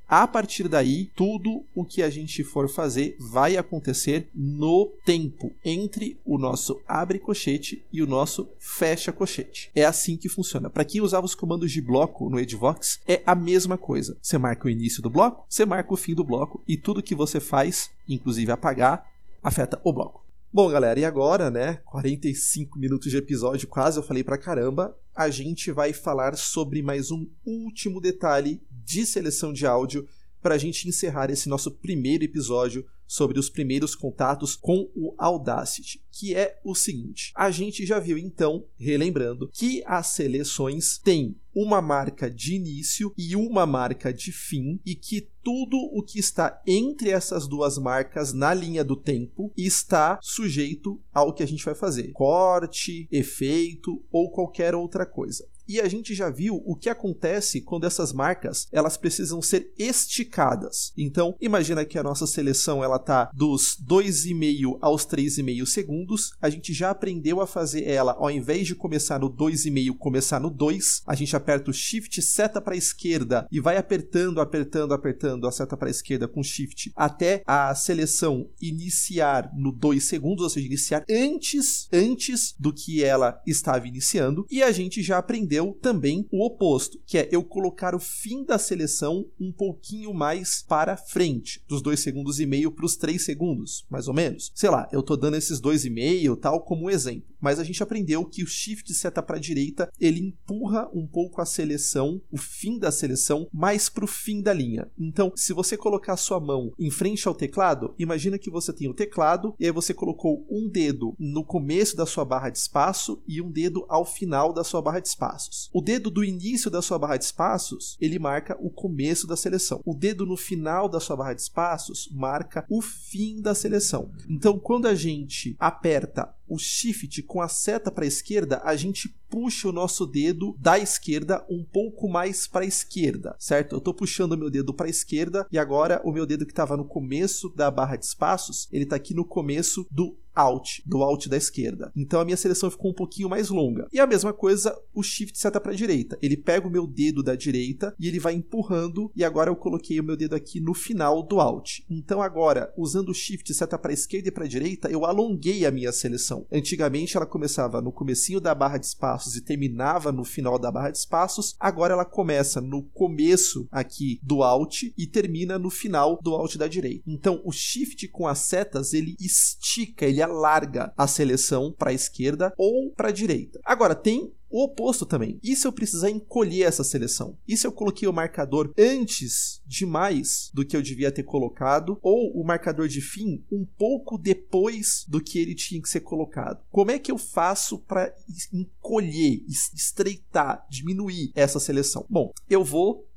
A partir daí, tudo o que a gente for fazer vai acontecer no tempo entre o nosso abre cochete e o nosso fecha cochete. É assim que funciona. Para quem usava os comandos de bloco no Edvox, é a mesma coisa. Você marca o início do bloco, você marca o fim do bloco e tudo que você faz, inclusive apagar, afeta o bloco. Bom, galera, e agora, né? 45 minutos de episódio, quase eu falei pra caramba. A gente vai falar sobre mais um último detalhe de seleção de áudio para a gente encerrar esse nosso primeiro episódio sobre os primeiros contatos com o Audacity, que é o seguinte: a gente já viu então, relembrando, que as seleções têm uma marca de início e uma marca de fim, e que tudo o que está entre essas duas marcas na linha do tempo está sujeito ao que a gente vai fazer: corte, efeito ou qualquer outra coisa. E a gente já viu o que acontece quando essas marcas elas precisam ser esticadas. Então, imagina que a nossa seleção ela tá dos 2,5 aos 3,5 segundos. A gente já aprendeu a fazer ela, ao invés de começar no 2,5, começar no 2. A gente aperta o Shift seta para a esquerda e vai apertando, apertando, apertando a seta para a esquerda com Shift até a seleção iniciar no 2 segundos, ou seja, iniciar antes, antes do que ela estava iniciando. E a gente já aprendeu aprendeu também o oposto, que é eu colocar o fim da seleção um pouquinho mais para frente, dos 2 segundos e meio para os 3 segundos, mais ou menos. Sei lá, eu tô dando esses 2,5 tal como exemplo, mas a gente aprendeu que o shift seta para direita, ele empurra um pouco a seleção, o fim da seleção, mais para o fim da linha. Então, se você colocar a sua mão em frente ao teclado, imagina que você tem o teclado e aí você colocou um dedo no começo da sua barra de espaço e um dedo ao final da sua barra de espaço espaços. O dedo do início da sua barra de espaços, ele marca o começo da seleção. O dedo no final da sua barra de espaços marca o fim da seleção. Então, quando a gente aperta o shift com a seta para a esquerda, a gente puxa o nosso dedo da esquerda um pouco mais para a esquerda, certo? Eu estou puxando o meu dedo para a esquerda e agora o meu dedo que estava no começo da barra de espaços, ele está aqui no começo do Alt, do Alt da esquerda. Então a minha seleção ficou um pouquinho mais longa. E a mesma coisa, o Shift seta para a direita. Ele pega o meu dedo da direita e ele vai empurrando e agora eu coloquei o meu dedo aqui no final do Alt. Então agora, usando o Shift seta para esquerda e para direita, eu alonguei a minha seleção. Antigamente ela começava no comecinho da barra de espaços e terminava no final da barra de espaços. Agora ela começa no começo aqui do Alt e termina no final do Alt da direita. Então o Shift com as setas ele estica, ele alarga a seleção para a esquerda ou para a direita. Agora tem o oposto também. E se eu precisar encolher essa seleção? E se eu coloquei o marcador antes demais do que eu devia ter colocado? Ou o marcador de fim um pouco depois do que ele tinha que ser colocado? Como é que eu faço para encolher, estreitar, diminuir essa seleção? Bom, eu vou.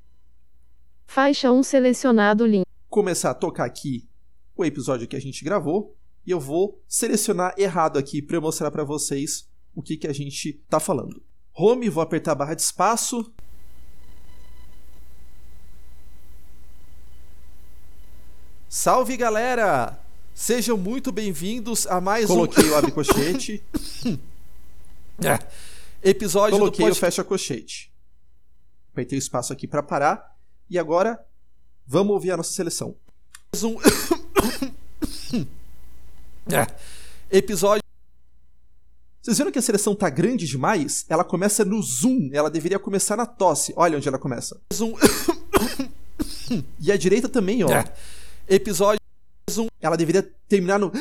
Faixa 1 selecionado link. Começar a tocar aqui o episódio que a gente gravou. E eu vou selecionar errado aqui para eu mostrar para vocês o que, que a gente está falando. Home, vou apertar a barra de espaço. Salve galera! Sejam muito bem-vindos a mais Coloquei um. o abre é. Episódio Coloquei do o fecha colchete. Apertei o espaço aqui para parar. E agora, vamos ouvir a nossa seleção. Um... é. Episódio. Vocês viram que a seleção tá grande demais? Ela começa no zoom, ela deveria começar na tosse. Olha onde ela começa. Zoom. e a direita também, ó. É. Episódio zoom, ela deveria terminar no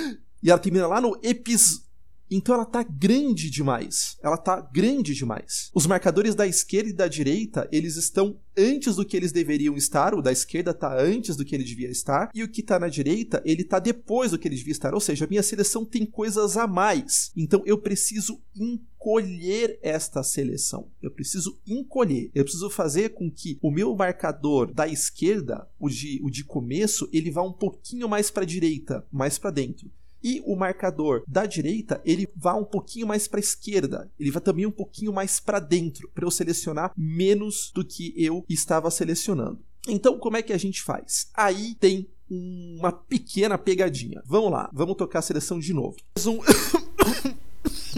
e ela termina lá no epis então ela tá grande demais. Ela tá grande demais. Os marcadores da esquerda e da direita, eles estão antes do que eles deveriam estar. O da esquerda tá antes do que ele devia estar. E o que tá na direita, ele tá depois do que ele devia estar. Ou seja, a minha seleção tem coisas a mais. Então eu preciso encolher esta seleção. Eu preciso encolher. Eu preciso fazer com que o meu marcador da esquerda, o de, o de começo, ele vá um pouquinho mais para a direita, mais para dentro e o marcador da direita ele vai um pouquinho mais para a esquerda, ele vai também um pouquinho mais para dentro, para eu selecionar menos do que eu estava selecionando. Então, como é que a gente faz? Aí tem uma pequena pegadinha. Vamos lá, vamos tocar a seleção de novo. Um...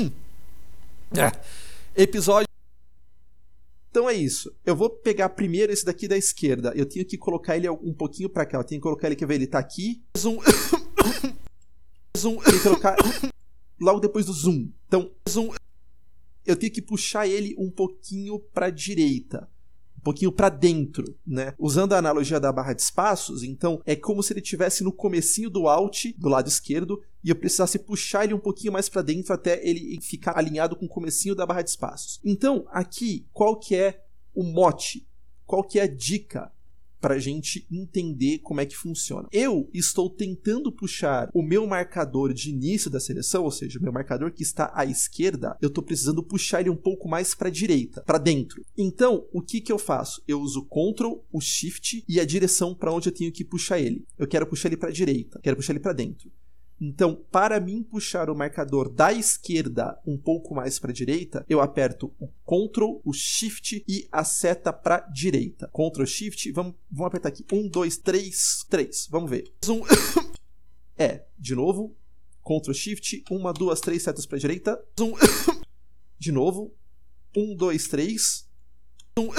é. Episódio então é isso. Eu vou pegar primeiro esse daqui da esquerda. Eu tenho que colocar ele um pouquinho para cá. Eu tenho que colocar ele, ver? Ele tá aqui. Um zoom, colocar logo depois do zoom. Então, zoom, eu tenho que puxar ele um pouquinho para direita, um pouquinho para dentro, né? Usando a analogia da barra de espaços, então é como se ele estivesse no comecinho do alt do lado esquerdo e eu precisasse puxar ele um pouquinho mais para dentro até ele ficar alinhado com o comecinho da barra de espaços. Então, aqui, qual que é o mote? Qual que é a dica? Para a gente entender como é que funciona. Eu estou tentando puxar o meu marcador de início da seleção, ou seja, o meu marcador que está à esquerda, eu estou precisando puxar ele um pouco mais para a direita, para dentro. Então, o que, que eu faço? Eu uso Ctrl, o Shift e a direção para onde eu tenho que puxar ele. Eu quero puxar ele para a direita, quero puxar ele para dentro. Então, para mim puxar o marcador da esquerda um pouco mais para a direita, eu aperto o Ctrl, o Shift e a seta para direita. Ctrl Shift, vamos, vamos apertar aqui. Um, dois, três, três. Vamos ver. Um. é, de novo. Ctrl Shift, uma, duas, três setas para direita. Um. de novo. Um, dois, três. Um.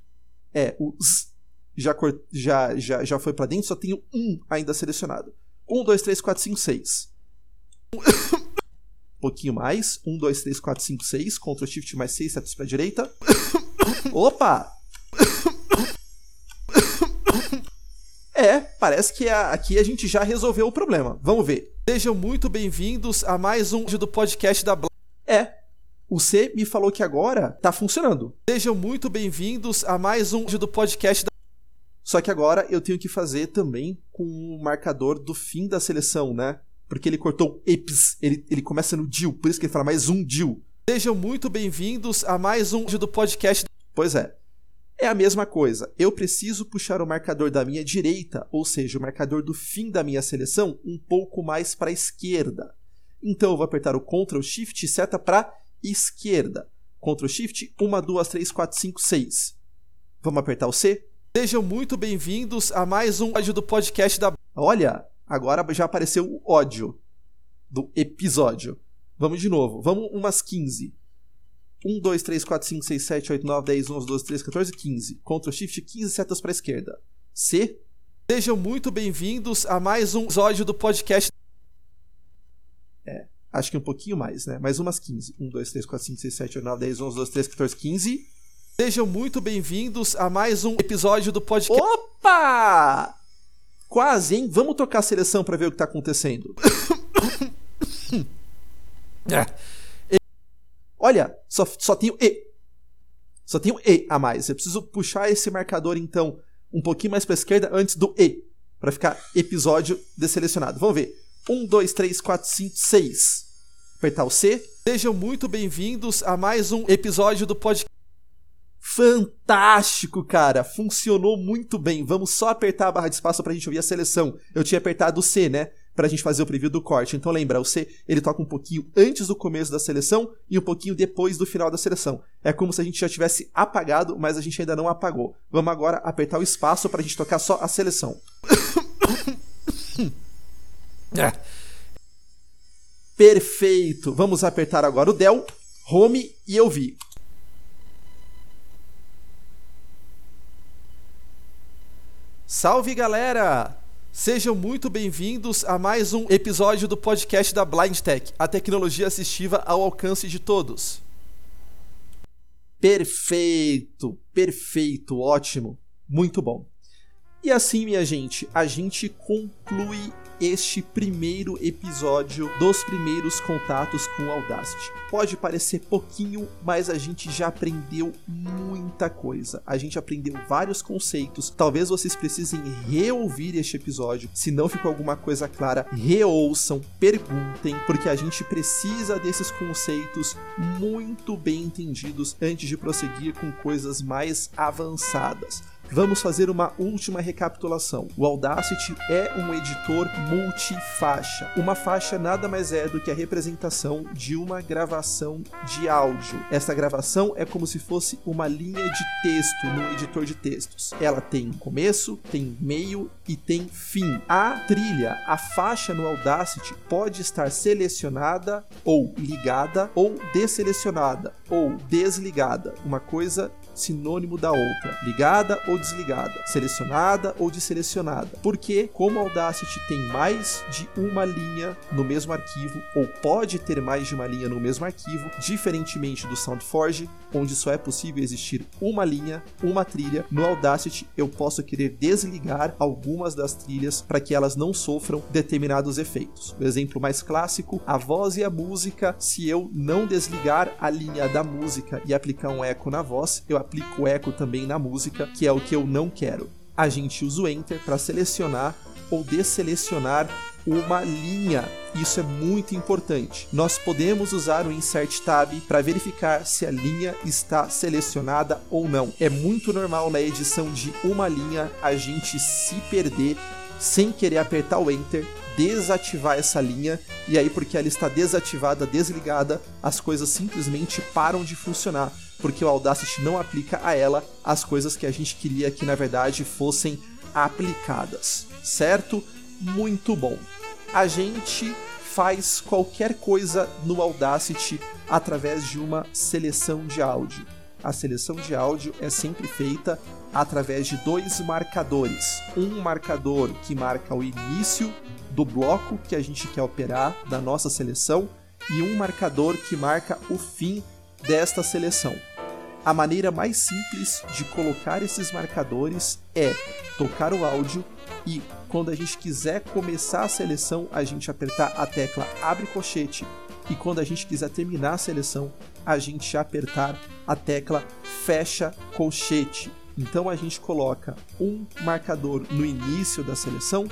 é, o Z já, já, já, já foi para dentro, só tenho um ainda selecionado. 1, 2, 3, 4, 5, 6. Um pouquinho mais. 1, 2, 3, 4, 5, 6. Ctrl Shift mais 6, setas para a direita. Opa! É, parece que a, aqui a gente já resolveu o problema. Vamos ver. Sejam muito bem-vindos a mais um vídeo do podcast da Bla. É, o C me falou que agora tá funcionando. Sejam muito bem-vindos a mais um vídeo do podcast da só que agora eu tenho que fazer também com o marcador do fim da seleção, né? Porque ele cortou eps, ele, ele começa no DIL, por isso que ele fala mais um DIL. Sejam muito bem-vindos a mais um vídeo do podcast. Pois é, é a mesma coisa. Eu preciso puxar o marcador da minha direita, ou seja, o marcador do fim da minha seleção, um pouco mais para a esquerda. Então eu vou apertar o Ctrl Shift e seta para esquerda. Ctrl Shift, 1, 2, 3, 4, 5, 6. Vamos apertar o C? Sejam muito bem-vindos a mais um ódio do podcast da. Olha, agora já apareceu o ódio do episódio. Vamos de novo. Vamos umas 15. 1, 2, 3, 4, 5, 6, 7, 8, 9, 10, 11, 12, 13, 14, 15. Ctrl Shift 15 setas para a esquerda. C. Sejam muito bem-vindos a mais um episódio do podcast. É, acho que um pouquinho mais, né? Mais umas 15. 1, 2, 3, 4, 5, 6, 7, 8, 9, 10, 11, 12, 13, 14, 15. Sejam muito bem-vindos a mais um episódio do podcast. Opa! Quase, hein? Vamos tocar a seleção para ver o que tá acontecendo. É. Olha, só, só tenho E. Só tenho E a mais. Eu preciso puxar esse marcador, então, um pouquinho mais para esquerda antes do E. para ficar episódio deselecionado. Vamos ver. 1, 2, 3, 4, 5, 6. Apertar o C. Sejam muito bem-vindos a mais um episódio do podcast. Fantástico, cara! Funcionou muito bem. Vamos só apertar a barra de espaço pra gente ouvir a seleção. Eu tinha apertado o C, né? Pra gente fazer o preview do corte. Então lembra, o C ele toca um pouquinho antes do começo da seleção e um pouquinho depois do final da seleção. É como se a gente já tivesse apagado, mas a gente ainda não apagou. Vamos agora apertar o espaço pra gente tocar só a seleção. É. Perfeito! Vamos apertar agora o Del, Home e eu vi. Salve galera! Sejam muito bem-vindos a mais um episódio do podcast da Blind Tech, a tecnologia assistiva ao alcance de todos. Perfeito, perfeito, ótimo, muito bom. E assim, minha gente, a gente conclui este primeiro episódio dos primeiros contatos com Audacity. Pode parecer pouquinho, mas a gente já aprendeu muita coisa. A gente aprendeu vários conceitos. Talvez vocês precisem reouvir este episódio. Se não ficou alguma coisa clara, reouçam, perguntem, porque a gente precisa desses conceitos muito bem entendidos antes de prosseguir com coisas mais avançadas. Vamos fazer uma última recapitulação. O Audacity é um editor multifaixa. Uma faixa nada mais é do que a representação de uma gravação de áudio. Essa gravação é como se fosse uma linha de texto no editor de textos. Ela tem começo, tem meio e tem fim. A trilha, a faixa no Audacity pode estar selecionada ou ligada ou desselecionada ou desligada. Uma coisa sinônimo da outra, ligada ou desligada, selecionada ou desselecionada. Porque, como Audacity tem mais de uma linha no mesmo arquivo, ou pode ter mais de uma linha no mesmo arquivo, diferentemente do SoundForge, onde só é possível existir uma linha, uma trilha, no Audacity eu posso querer desligar algumas das trilhas para que elas não sofram determinados efeitos. O exemplo mais clássico, a voz e a música, se eu não desligar a linha da música e aplicar um eco na voz, eu aplico o eco também na música, que é o que eu não quero. A gente usa o Enter para selecionar ou desselecionar uma linha. Isso é muito importante. Nós podemos usar o Insert Tab para verificar se a linha está selecionada ou não. É muito normal na edição de uma linha a gente se perder sem querer apertar o Enter desativar essa linha, e aí, porque ela está desativada, desligada, as coisas simplesmente param de funcionar, porque o Audacity não aplica a ela as coisas que a gente queria que na verdade fossem aplicadas, certo? Muito bom. A gente faz qualquer coisa no Audacity através de uma seleção de áudio. A seleção de áudio é sempre feita através de dois marcadores. Um marcador que marca o início do bloco que a gente quer operar da nossa seleção e um marcador que marca o fim desta seleção. A maneira mais simples de colocar esses marcadores é tocar o áudio e quando a gente quiser começar a seleção, a gente apertar a tecla abre colchete e quando a gente quiser terminar a seleção, a gente apertar a tecla fecha colchete. Então a gente coloca um marcador no início da seleção,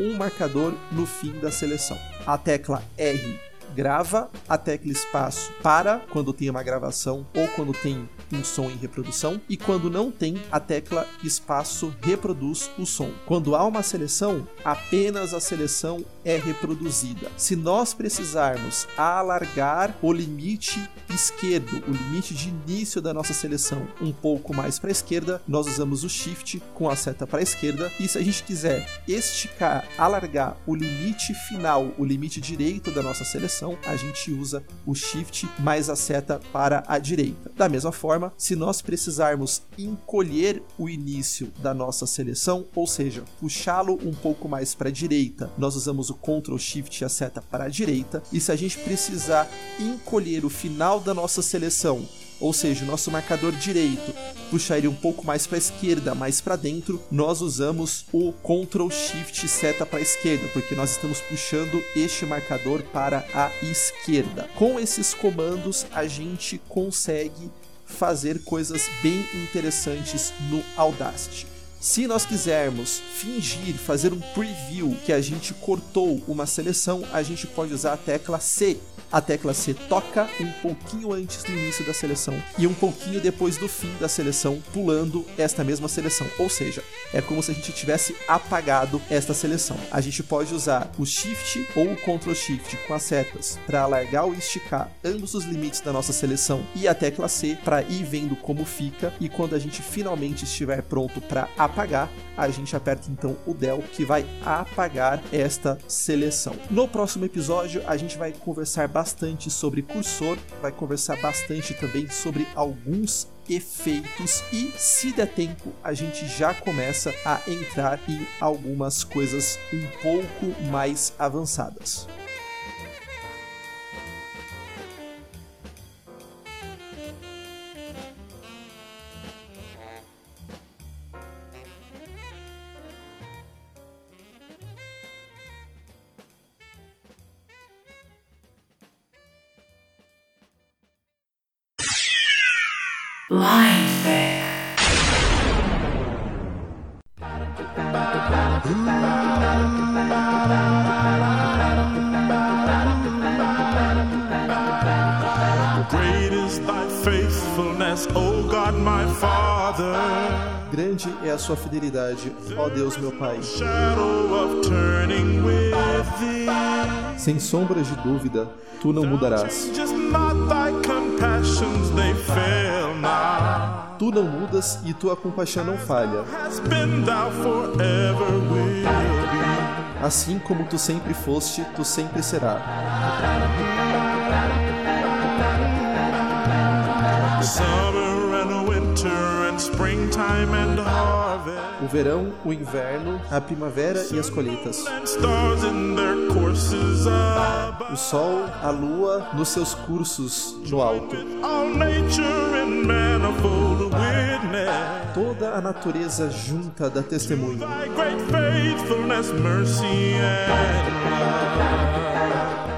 um marcador no fim da seleção. A tecla R grava, a tecla espaço para quando tem uma gravação ou quando tem um som em reprodução e quando não tem, a tecla espaço reproduz o som. Quando há uma seleção, apenas a seleção é reproduzida. Se nós precisarmos alargar o limite esquerdo, o limite de início da nossa seleção um pouco mais para a esquerda, nós usamos o shift com a seta para a esquerda. E se a gente quiser esticar, alargar o limite final, o limite direito da nossa seleção, a gente usa o shift mais a seta para a direita. Da mesma forma, se nós precisarmos encolher o início da nossa seleção, ou seja, puxá-lo um pouco mais para a direita, nós usamos o Ctrl Shift e a seta para a direita. E se a gente precisar encolher o final da nossa seleção, ou seja, o nosso marcador direito, puxar ele um pouco mais para a esquerda, mais para dentro, nós usamos o Ctrl Shift seta para a esquerda, porque nós estamos puxando este marcador para a esquerda. Com esses comandos, a gente consegue fazer coisas bem interessantes no Audacity. Se nós quisermos fingir, fazer um preview que a gente cortou uma seleção, a gente pode usar a tecla C a tecla C toca um pouquinho antes do início da seleção e um pouquinho depois do fim da seleção, pulando esta mesma seleção. Ou seja, é como se a gente tivesse apagado esta seleção. A gente pode usar o Shift ou o Ctrl Shift com as setas para alargar ou esticar ambos os limites da nossa seleção e a tecla C para ir vendo como fica e quando a gente finalmente estiver pronto para apagar, a gente aperta então o Del que vai apagar esta seleção. No próximo episódio a gente vai conversar bastante sobre cursor, vai conversar bastante também sobre alguns efeitos e se der tempo a gente já começa a entrar em algumas coisas um pouco mais avançadas. Great is thy faithfulness, O God my Father. Grande é a sua fidelidade, ó Deus meu Pai. Sem sombras de dúvida, tu não mudarás. Não mudas e tua compaixão não falha. Assim como tu sempre foste, tu sempre será. O verão, o inverno, a primavera e as colheitas. O sol, a lua nos seus cursos no alto. Toda a natureza junta da testemunha.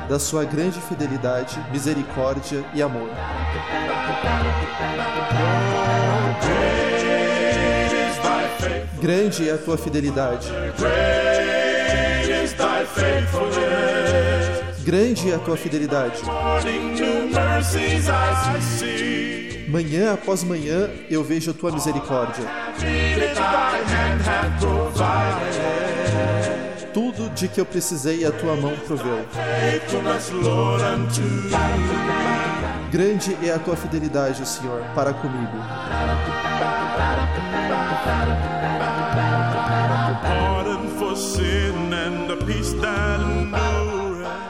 Da sua grande fidelidade, misericórdia e amor. Grande é a tua fidelidade. Grande é a tua fidelidade. Manhã após manhã eu vejo a tua misericórdia. Tudo de que eu precisei a tua mão proveu. Grande é a tua fidelidade, Senhor, para comigo.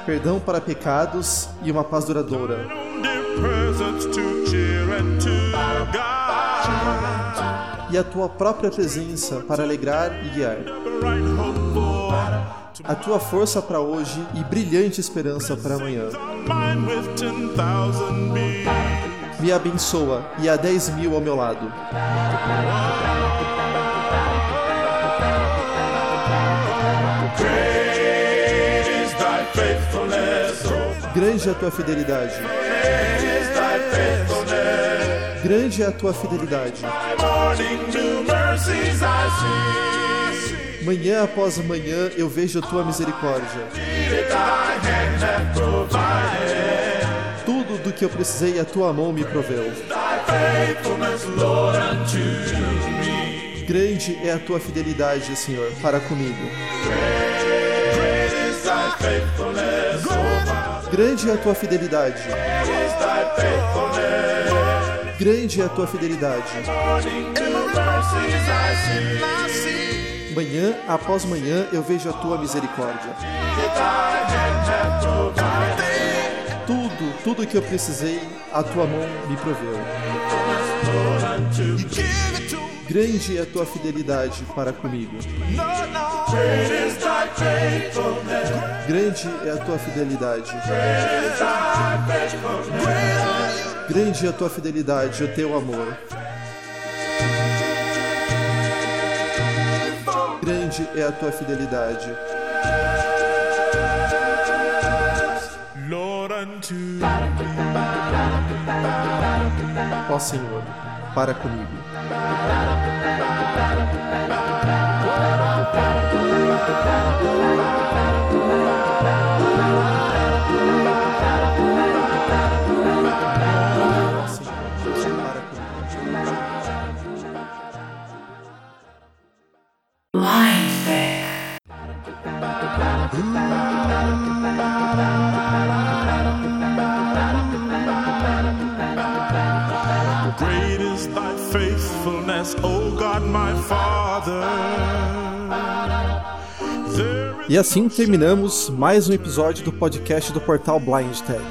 Perdão para pecados e uma paz duradoura. E a tua própria presença para alegrar e guiar. A tua força para hoje e brilhante esperança para amanhã. Me abençoa e há dez mil ao meu lado. Grande é a tua fidelidade. Grande é a tua fidelidade. Manhã após manhã eu vejo a tua misericórdia. Tudo do que eu precisei a tua mão me proveu. Grande é a tua fidelidade, Senhor, para comigo. Grande é a tua fidelidade. Grande é a tua fidelidade. Manhã após manhã eu vejo a tua misericórdia. Tudo, tudo que eu precisei, a tua mão me proveu. Grande é a tua fidelidade para comigo. Grande é a tua fidelidade. Grande é a tua fidelidade, o teu amor. Grande é a tua fidelidade. Ó Senhor, para comigo. Great is thy faithfulness, O God my Father. E assim terminamos mais um episódio do podcast do portal Blind Tech.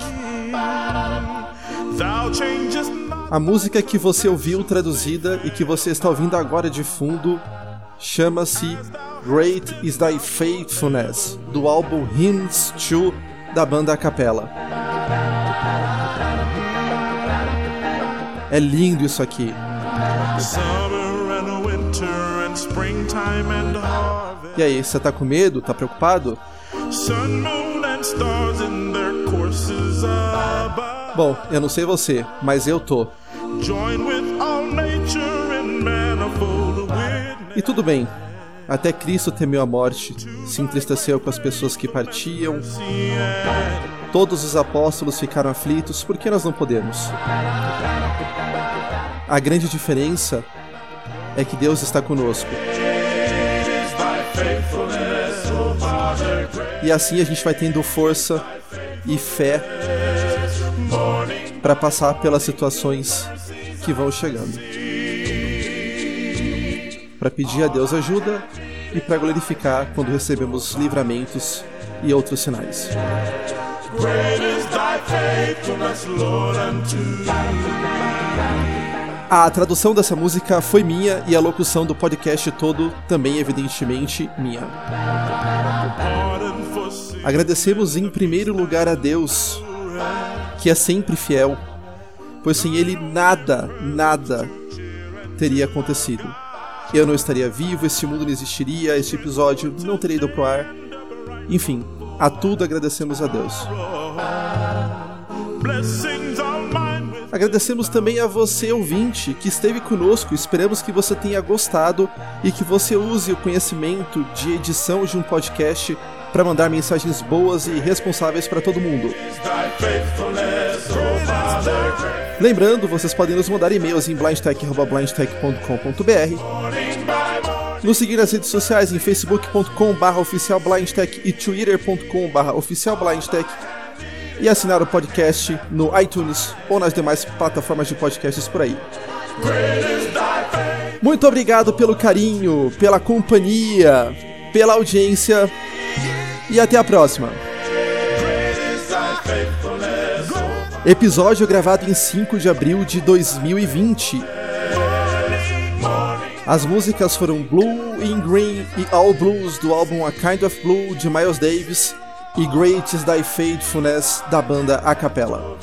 A música que você ouviu traduzida e que você está ouvindo agora de fundo chama-se Great is Thy Faithfulness, do álbum Hymns to da banda a capela. É lindo isso aqui. E aí, você tá com medo? Tá preocupado? Sun, moon, and stars in their courses above. Bom, eu não sei você, mas eu tô. E tudo bem. Até Cristo temeu a morte, se entristeceu com as pessoas que partiam, Todos os apóstolos ficaram aflitos, por que nós não podemos? A grande diferença é que Deus está conosco. E assim a gente vai tendo força e fé para passar pelas situações que vão chegando. Para pedir a Deus ajuda e para glorificar quando recebemos livramentos e outros sinais. A tradução dessa música foi minha e a locução do podcast todo também, evidentemente, minha. Agradecemos em primeiro lugar a Deus, que é sempre fiel, pois sem Ele nada, nada teria acontecido. Eu não estaria vivo, esse mundo não existiria, este episódio não teria ido pro ar. Enfim, a tudo agradecemos a Deus. Agradecemos também a você, ouvinte, que esteve conosco. Esperamos que você tenha gostado e que você use o conhecimento de edição de um podcast para mandar mensagens boas e responsáveis para todo mundo. Lembrando, vocês podem nos mandar e-mails em blindtech.blindtech.com.br. Nos seguir nas redes sociais em facebook.com.br oficialblindtech e twitter.com.br oficialblindtech e assinar o podcast no iTunes ou nas demais plataformas de podcasts por aí. Muito obrigado pelo carinho, pela companhia, pela audiência e até a próxima. Episódio gravado em 5 de abril de 2020. As músicas foram Blue in Green e All Blues do álbum A Kind of Blue de Miles Davis e Great is Thy Faithfulness da banda A Capella.